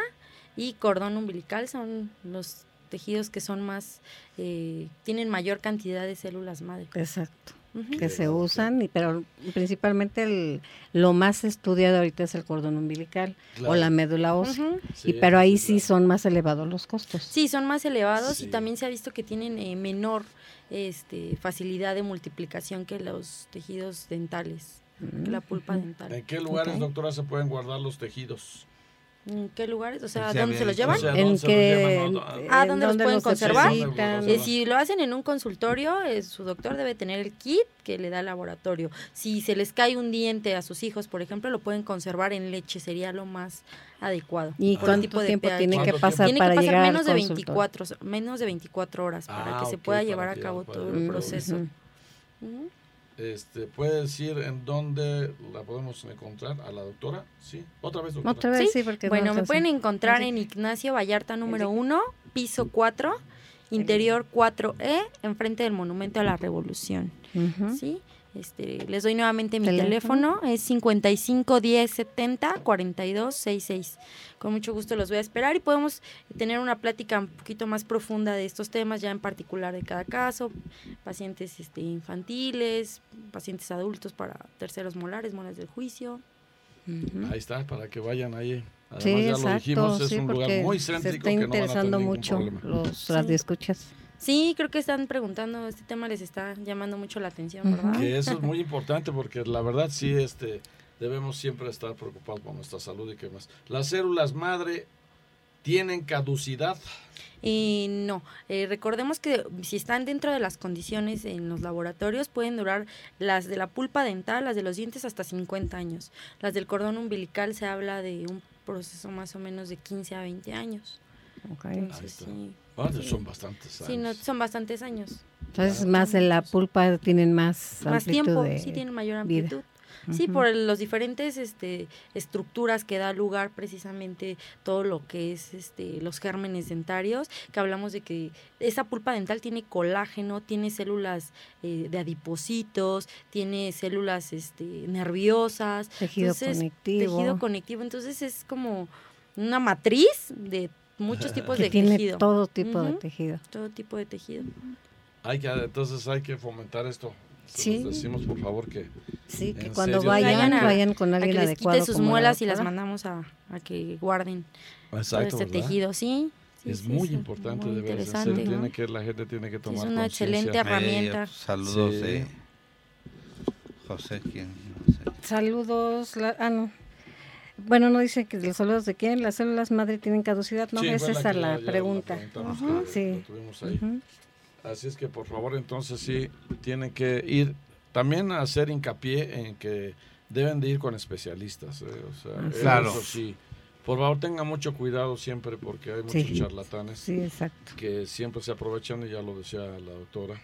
y cordón umbilical son los tejidos que son más, eh, tienen mayor cantidad de células madre. Exacto que se usan, y, pero principalmente el, lo más estudiado ahorita es el cordón umbilical o la médula ósea, y, pero ahí sí son más elevados los costos. Sí, son más elevados y también se ha visto que tienen eh, menor este, facilidad de multiplicación que los tejidos dentales, que la pulpa dental. ¿En qué lugares, doctora, se pueden guardar los tejidos? ¿En qué lugares? O sea, ¿dónde se los llevan? ¿En qué? Ah, ¿dónde los pueden conservar? Eh, si lo hacen en un consultorio, eh, su doctor debe tener el kit que le da el laboratorio. Si se les cae un diente a sus hijos, por ejemplo, lo pueden conservar en leche, sería lo más adecuado. ¿Y cuánto tiempo tiene que pasar para llegar menos de 24 menos de 24 horas para que ah, se pueda llevar a cabo todo el proceso. Este, ¿Puede decir en dónde la podemos encontrar a la doctora? Sí, otra vez, doctora. Otra vez, sí, porque Bueno, me pueden encontrar en Ignacio Vallarta número 1, piso 4, interior 4E, enfrente del Monumento a la Revolución. ¿Sí? Este, les doy nuevamente mi teléfono, es 55 10 70 42 66. Con mucho gusto los voy a esperar y podemos tener una plática un poquito más profunda de estos temas, ya en particular de cada caso, pacientes este, infantiles, pacientes adultos para terceros molares, molas del juicio. Ahí está, para que vayan ahí. Además, ya lo dijimos, es un lugar muy céntrico se está interesando mucho los radioescuchas. Sí, creo que están preguntando, este tema les está llamando mucho la atención, ¿verdad? Que eso es muy importante porque la verdad sí, este, debemos siempre estar preocupados por nuestra salud y qué más. Las células madre tienen caducidad. Y no, eh, recordemos que si están dentro de las condiciones en los laboratorios pueden durar las de la pulpa dental, las de los dientes hasta 50 años. Las del cordón umbilical se habla de un proceso más o menos de 15 a 20 años. Okay. Ah, son bastantes años. Sí, son bastantes años. Entonces, más en la pulpa tienen más Más tiempo, sí tienen mayor amplitud. Sí, por los diferentes este, estructuras que da lugar precisamente todo lo que es este, los gérmenes dentarios, que hablamos de que esa pulpa dental tiene colágeno, tiene células eh, de adipocitos, tiene células este, nerviosas. Tejido conectivo. Tejido conectivo, entonces es como una matriz de muchos tipos de tiene tejido. Todo tipo de tejido. Todo tipo de tejido. Hay que, entonces hay que fomentar esto. sí. decimos por favor que. Sí, que cuando vayan, vayan, con alguien a que les Quite sus muelas y las mandamos a, a que guarden este tejido, sí. es muy importante, de verdad. Tiene que, la gente tiene que tomar Es una excelente herramienta. saludos de José, ¿quién? Saludos, ah, no. Bueno, no dice que los células de quién, las células madre tienen caducidad, no, es esa la, pregunta. sí. Así es que por favor entonces sí tienen que ir también a hacer hincapié en que deben de ir con especialistas. ¿eh? O sea, claro. Eso sí. Por favor, tengan mucho cuidado siempre porque hay muchos charlatanes que siempre se aprovechan, y ya lo decía la doctora,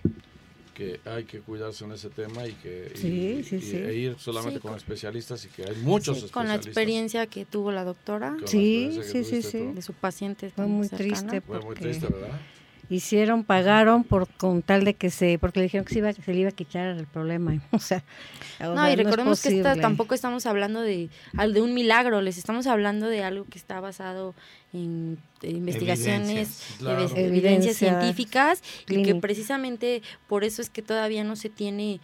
que hay que cuidarse en ese tema y que e ir solamente con, especialistas y que hay muchos especialistas. Con la experiencia que tuvo la doctora. Sí, sí, sí, sí. De su paciente. Fue muy triste. Fue muy triste, ¿verdad? Hicieron, pagaron por con tal de que se, porque le dijeron que se, iba, se le iba a quitar el problema. O sea, no, y recordemos que esta, tampoco estamos hablando de, de un milagro, les estamos hablando de algo que está basado en investigaciones, evidencias, científicas, y que precisamente por eso es que todavía no se tiene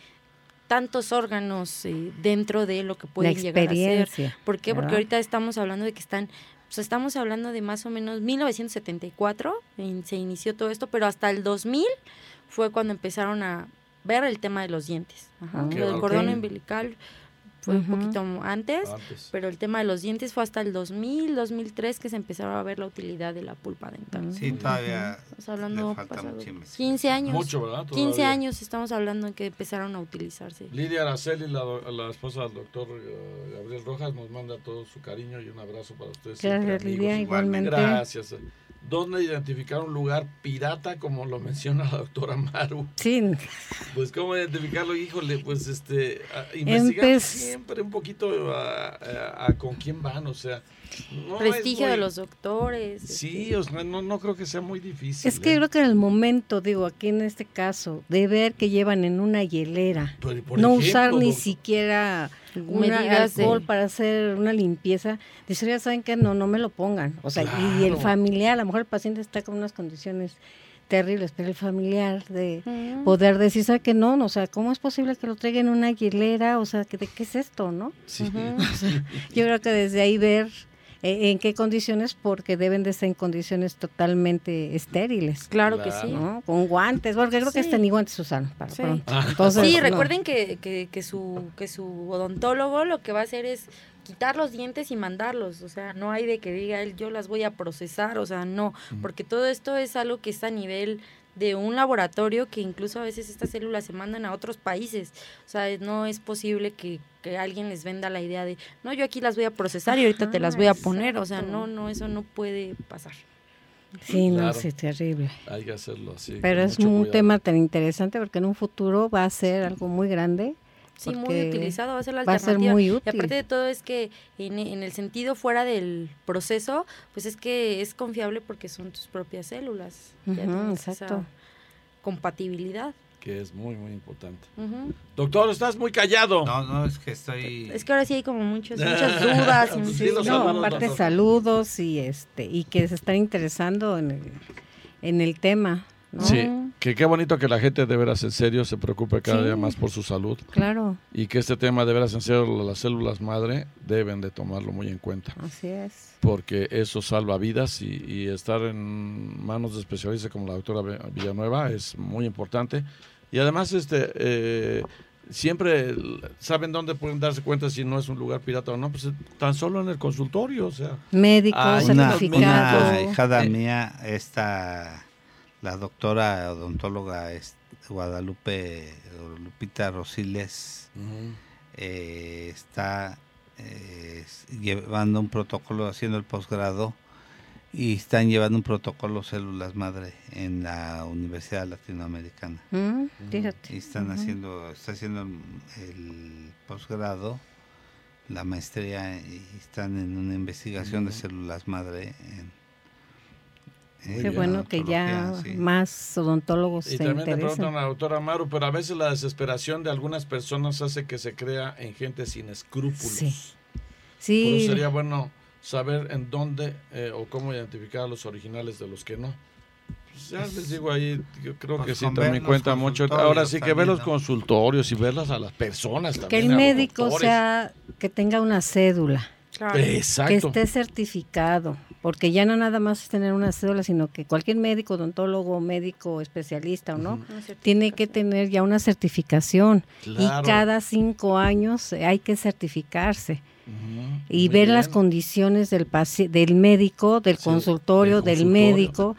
tantos órganos eh, dentro de lo que pueden llegar a ser. ¿Por qué? Porque ahorita estamos hablando de que están pues estamos hablando de más o menos 1974, se inició todo esto, pero hasta el 2000 fue cuando empezaron a ver el tema de los dientes. Ajá. el cordón umbilical fue un poquito antes, pero el tema de los dientes fue hasta el 2000, 2003 que se empezaron a ver la utilidad de la pulpa dental. Sí, todavía estamos hablando pasado 15 años. Mucho, ¿verdad? 15 años estamos hablando en que empezaron a utilizarse. Lidia Araceli, la, la esposa del doctor eh, Gabriel Rojas, nos manda todo su cariño y un abrazo para ustedes. Gracias, Lidia, igualmente. Gracias. ¿Dónde identificar un lugar pirata como lo menciona la doctora Maru? Sí. Pues cómo identificarlo, híjole, pues este, investigar siempre un poquito a, con quién van, o sea. Prestigio de los doctores. Sí, este. no, no creo que sea muy difícil. Es que ¿eh? creo que en el momento, digo, aquí en este caso, de ver que llevan en una hielera, no usar ni siquiera un alcohol para hacer una limpieza, dice, ya saben que no, no me lo pongan. O sea, y el familiar, a lo mejor el paciente está con unas condiciones terribles, pero el familiar de mm. poder decir, ¿sabe que no? O sea, ¿cómo es posible que lo traigan en una hielera? O sea, ¿de qué es esto, no? yo creo que desde ahí ver eh, en qué condiciones, porque deben de estar en condiciones totalmente estériles. Claro, que sí. Con guantes, porque creo que hasta ni guantes usan para sí. sí, recuerden que, que, que, su, que su odontólogo lo que va a hacer es quitar los dientes y mandarlos, o sea, no hay de que diga él yo las voy a procesar, o sea, no, porque todo esto es algo que está a nivel de un laboratorio que incluso a veces estas células se mandan a otros países. O sea, no es posible que, alguien les venda la idea de, no, yo aquí las voy a procesar y ahorita te las voy a poner. O sea, no, no, eso no puede pasar. Sí, no, sí, terrible. Hay que hacerlo así. Pero es un tema tan interesante porque en un futuro va a ser algo muy grande. Sí, muy utilizado, va a ser la alternativa. muy útil. Y aparte de todo es que en, en, el sentido fuera del proceso, pues es que es confiable porque son tus propias células. exacto. compatibilidad. Que es muy, muy importante. Doctor, estás muy callado. No, no, es que estoy... Es que ahora sí hay como muchas, muchas dudas. sí, no, aparte saludos y, este, y que se están interesando en el, en el tema. Sí, que qué bonito que la gente de veras en serio se preocupe cada día más por su salud. Claro. Y que este tema de veras en serio, las células madre deben de tomarlo muy en cuenta. Así es. Porque eso salva vidas y, estar en manos de especialistas como la doctora Villanueva es muy importante. Y además, este, eh, siempre saben dónde pueden darse cuenta si no es un lugar pirata o no, pues tan solo en el consultorio, o sea. Médico, certificado. Una hijada mía, esta la doctora odontóloga Guadalupe Lupita Rosiles eh, está eh, llevando un protocolo, haciendo el posgrado y están llevando un protocolo células madre en la Universidad Latinoamericana. Mm, y están haciendo, está haciendo el posgrado, la maestría y están en una investigación de células madre en Qué bueno que ya más odontólogos y se también te preguntan a la doctora Maru, pero a veces la desesperación de algunas personas hace que se crea en gente sin escrúpulos. Sí. sí. Por eso sería bueno saber en dónde eh, o cómo identificar a los originales de los que no. Pues ya les digo ahí, yo creo que pues sí también cuenta mucho. Ahora sí que ver los consultorios y verlas a las personas Que el médico sea, que tenga una cédula que esté certificado, porque ya no nada más es tener una cédula, sino que cualquier médico, odontólogo, médico, especialista o no, tiene que tener ya una certificación. Y cada cinco años hay que certificarse. Y ver las condiciones del, del médico, del consultorio, del médico.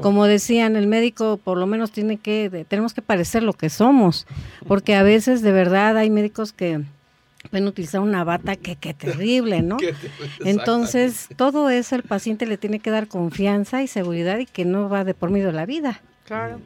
Como decían, el médico por lo menos tiene que, tenemos que parecer lo que somos, porque a veces de verdad hay médicos que pueden utilizar una bata que, qué terrible, ¿no? Entonces, todo eso el paciente le tiene que dar confianza y seguridad y que no va de por medio de la vida. Claro.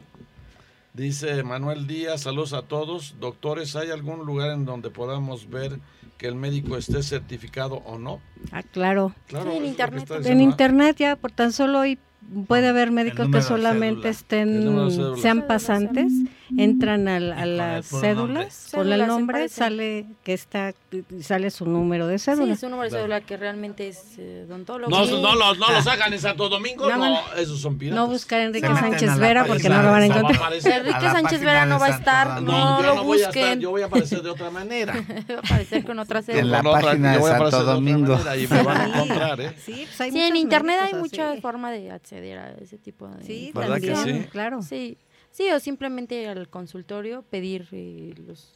Dice Manuel Díaz, saludos a todos. Doctores, ¿hay algún lugar en donde podamos ver que el médico esté certificado o no? Ah, claro. claro en internet. En internet ya, por tan solo hoy puede haber médicos que solamente estén, sean pasantes, entran a las cédulas, por el nombre, sale que está, sale su número de cédula. Sí, su número de cédula que realmente es eh, odontólogo. No, no, los, no los hagan en Santo Domingo, no, esos son piratas. No buscar a Enrique Sánchez Vera porque no lo van a encontrar. Enrique Sánchez Vera no va a estar, no, lo busquen. yo voy a aparecer de otra manera. va a aparecer con otra cédula. En la página de Santo Domingo. Y me van a encontrar, ¿eh? Sí, pues en internet hay mucha forma de acceder a ese tipo de Sí, también, claro. Sí. Sí, o simplemente al consultorio pedir eh,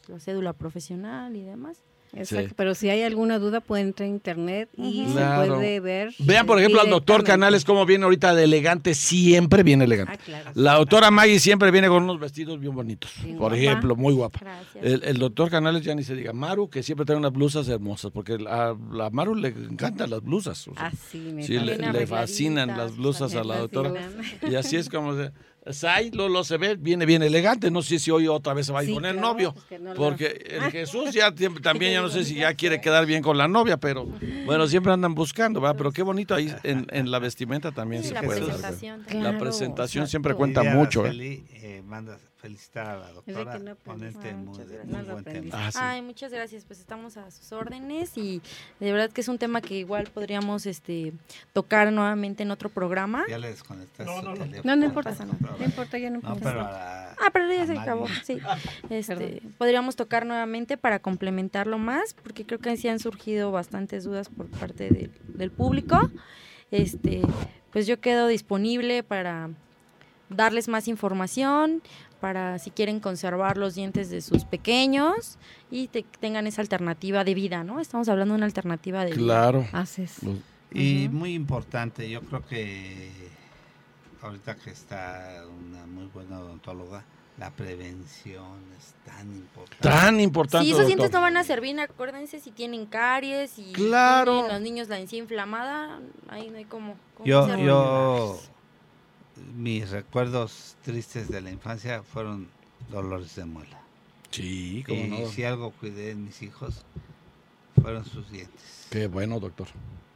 la cédula profesional y demás. Exacto, pero si hay alguna duda puede entrar a internet y se puede ver. Vean, por ejemplo, al doctor Canales cómo viene ahorita de elegante, siempre viene elegante. Ah, la doctora Maggie siempre viene con unos vestidos bien bonitos, por ejemplo, muy guapa. El, doctor Canales ya ni se diga, Maru, que siempre trae unas blusas hermosas, porque a, la Maru le encantan las blusas. ah, sí, sí le, fascinan las blusas a la doctora. Y así es como... Se, Sai lo, se ve, viene bien elegante. No sé si hoy otra vez se va a ir con el novio. Porque el Jesús ya también, ya no sé si ya quiere quedar bien con la novia, pero bueno, siempre andan buscando, ¿verdad? Pero qué bonito ahí en, la vestimenta también se la puede. Presentación, la presentación siempre cuenta mucho. ¿eh? eh felicitar a la doctora, ponerte muy, buen tema. Ah, Ay, muchas gracias, pues estamos a sus órdenes y de verdad que es un tema que igual podríamos este tocar nuevamente en otro programa. Ya le desconectaste no, no, no. no, no importa, no, no importa, ya no, no pero Ah, pero ya se acabó, sí. Este, podríamos tocar nuevamente para complementarlo más, porque creo que sí han surgido bastantes dudas por parte del público. Este, pues yo quedo disponible para darles más información, para si quieren conservar los dientes de sus pequeños y tengan esa alternativa de vida, ¿no? Estamos hablando de una alternativa de claro. vida. Haces. Y muy importante, yo creo que ahorita que está una muy buena odontóloga, la prevención es tan importante. Tan importante. Si esos dientes no van a servir, acuérdense si tienen caries y claro. los niños la encía inflamada, ahí no hay como. Yo, yo, mis recuerdos tristes de la infancia fueron dolores de muela. Sí, como y si algo cuidé de mis hijos, fueron sus dientes. Qué bueno, doctor.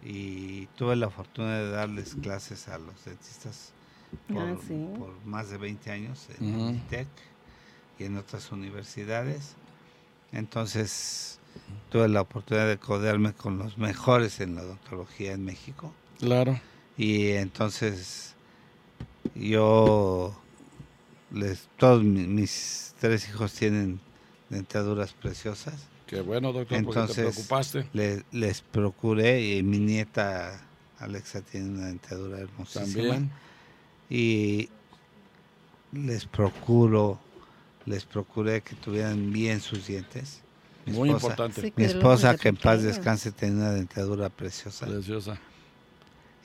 Y tuve la fortuna de darles clases a los dentistas por, ah, más de 20 años en uh y en otras universidades. Entonces tuve la oportunidad de codearme con los mejores en la odontología en México. Claro. Y entonces yo, les, todos mis, tres hijos tienen dentaduras preciosas. Qué bueno, doctor, Entonces, te preocupaste. les procuré y mi nieta Alexa tiene una dentadura hermosísima. También. Y les procuro, les procuré que tuvieran bien sus dientes. Muy importante. mi esposa, que en paz descanse, tiene una dentadura preciosa. Preciosa.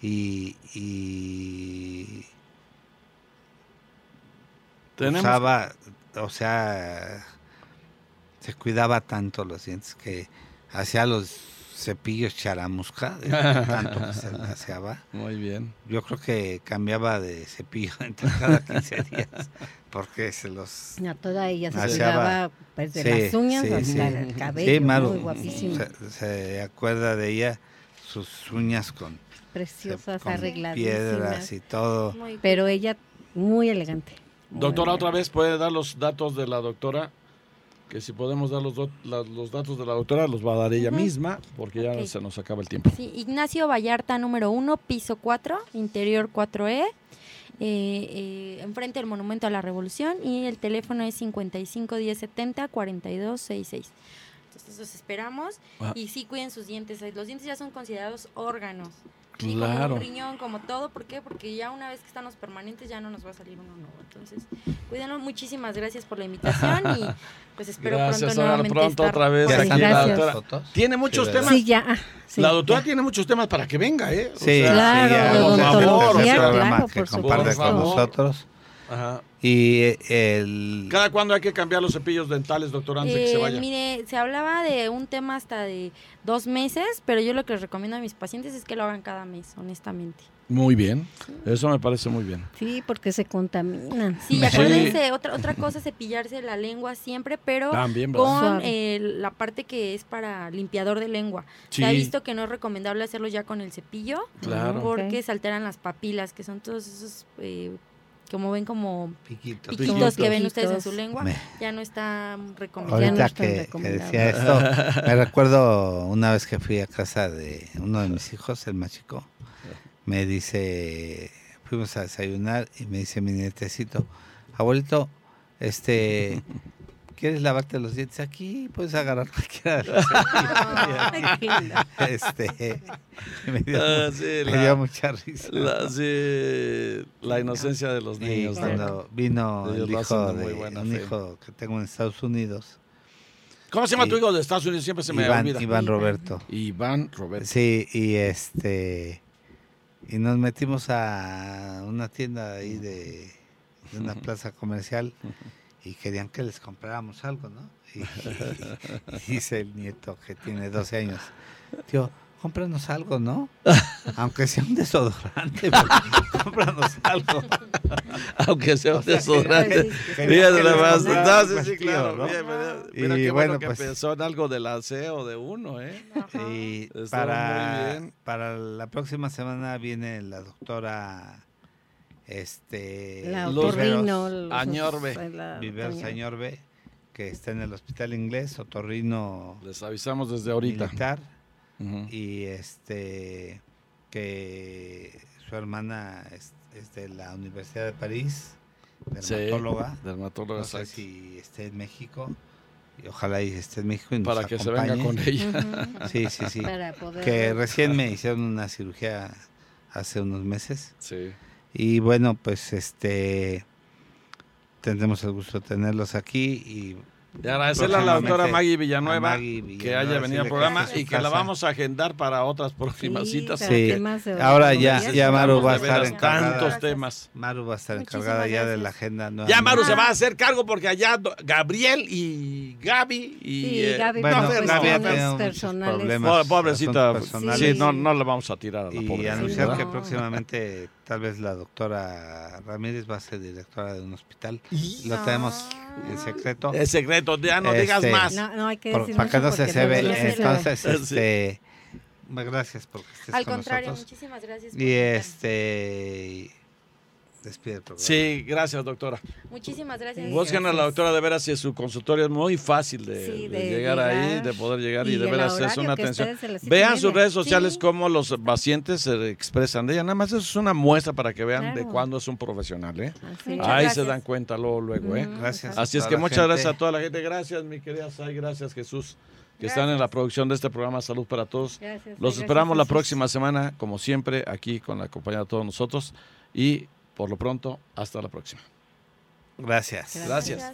Y, y usaba, o sea, se cuidaba tanto los dientes que hacía los cepillos charamusca, de tanto que se aseaba. Muy bien. Yo creo que cambiaba de cepillo entre cada 15 días, porque se los... No, toda ella se cuidaba pues, de las uñas hasta el cabello, muy guapísimo. Se, acuerda de ella, sus uñas con... Preciosas, con arregladísimas. Piedras y todo. Pero ella muy elegante. Doctora, otra vez puede dar los datos de la doctora, que si podemos dar los, los datos de la doctora, los va a dar ella misma, porque ya se nos acaba el tiempo. Sí, Ignacio Vallarta, número 1, piso 4, interior 4E, eh, eh, enfrente del Monumento a la Revolución, y el teléfono es 55 10 70 42 66. Entonces los esperamos Ah. y sí cuiden sus dientes. Los dientes ya son considerados órganos. Claro. como un riñón, como todo, ¿por qué? Porque ya una vez que están los permanentes ya no nos va a salir uno nuevo. Entonces, cuídenlo. Muchísimas gracias por la invitación y pues espero Gracias, pronto nuevamente pronto estar otra vez aquí la gracias. doctora. ¿Fotos? Tiene muchos Sí, temas. Sí, ya. ah, sí, la doctora ya. tiene muchos temas para que venga, ¿eh? O Sí, sea, Claro, sí, de ya, por favor, claro, por comparte supuesto. con Por favor. nosotros. Ajá. Y eh, el... ¿Cada cuándo hay que cambiar los cepillos dentales, doctor, antes de que se Eh, vaya? mire, se hablaba de un tema hasta de dos meses, pero yo lo que les recomiendo a mis pacientes es que lo hagan cada mes, honestamente. Muy bien. Eso me parece muy bien. Sí, porque se contaminan. Sí, Sí. acuérdense, otra, otra cosa es cepillarse la lengua siempre, pero con eh, la parte que es para limpiador de lengua. Sí. Se ha visto que no es recomendable hacerlo ya con el cepillo Claro. porque Ok. se alteran las papilas, que son todos esos, eh, como ven, como Piquitos. piquitos, Piquitos. que ven ustedes en su lengua, Me- ya no está no Ahorita tan que, que decía esto, me recuerdo una vez que fui a casa de uno de mis hijos, el más chico, me dice, fuimos a desayunar y me dice mi nietecito, abuelito, este, ¿quieres lavarte los dientes aquí? Puedes agarrar cualquiera de los este, me dio, Ah, sí, me la- dio mucha risa. La, sí, la inocencia de los Y niños. ¿no? cuando vino Ellos el hijo de muy de buena un hijo que tengo en Estados Unidos, ¿Cómo se llama y- tu hijo de Estados Unidos? Siempre se me Iván, olvida. Iván Roberto. Iván Roberto. Sí, y este y nos metimos a una tienda ahí de, de una plaza comercial y querían que les compráramos algo, ¿no? Y, y dice el nieto que tiene 12 años, tío, cómpranos algo, ¿no? Aunque sea un desodorante, cómpranos algo. Aunque sea un desodorante. Fíjate nada más. No, sí, sí, vestido, claro. ¿no? Mira, mira, Y qué bueno, bueno, que pues- pensó en algo del aseo de uno, ¿eh? Y para, para la próxima semana viene la doctora este La otorrino. Los- Añorbe. la- Viveros Añorbe. Que está en el hospital inglés, otorrino Les avisamos desde ahorita. militar, y este que su hermana es, es de la Universidad de París, Sí, dermatóloga. dermatóloga, no sé si esté en México, y ojalá y esté en México y nos Para que se venga con ella. Sí, sí, sí. Para poder que recién me hicieron una cirugía hace unos meses Sí. Y bueno pues este tendremos el gusto de tenerlos aquí y Y agradecerle a la doctora Maggie Villanueva, Maggie que Villanueva, haya venido al programa que y que la vamos a agendar para otras próximas Sí, citas. Sí. de Ahora ya- ya Maru va a De estar encargada. Tantos temas. Maru va a estar Muchísimas encargada ya de la agenda Ya. Maru se va a hacer cargo porque allá Gabriel y Gaby y Sí, eh, Gaby, bueno, no, por Fer, Gaby ha no, cuestiones tenido muchos personales. problemas. pobrecita, sí, no, no le vamos a tirar a la y pobre. anunciar ¿verdad? que No. próximamente tal vez la doctora Ramírez va a ser directora de un hospital. Lo No. tenemos en secreto. Es secreto, ya no Este, digas más. No, no hay que decir para que no se se ve. no se. Entonces, Sí. este, gracias por que estés Al con contrario, nosotros. muchísimas gracias. por Y este, despide el programa. Sí, gracias, doctora. Muchísimas gracias. Busquen a la doctora de veras si su consultorio es muy fácil de, Sí, de de llegar, ahí, de poder llegar y, Y de veras es una atención. Vean sus redes sociales Sí. cómo los pacientes se expresan de ella. Nada más eso es una muestra para que vean de cuándo es un profesional. ¿eh? Así Muchas Ahí se dan cuenta luego, luego. ¿eh? Gracias. Así es que muchas gente. gracias a toda la gente. Gracias, mi querida Sai. Gracias, Jesús, que están en la producción de este programa Salud para Todos. Gracias, Los gracias, esperamos la próxima semana, como siempre, aquí con la compañía de todos nosotros. Y por lo pronto, hasta la próxima. Gracias. Gracias.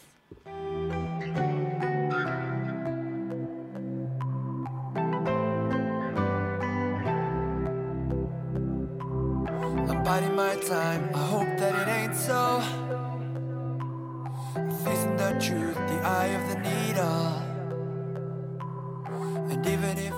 I'm biding my time. I hope that it ain't so. Facing the truth, the eye of the needle. And even if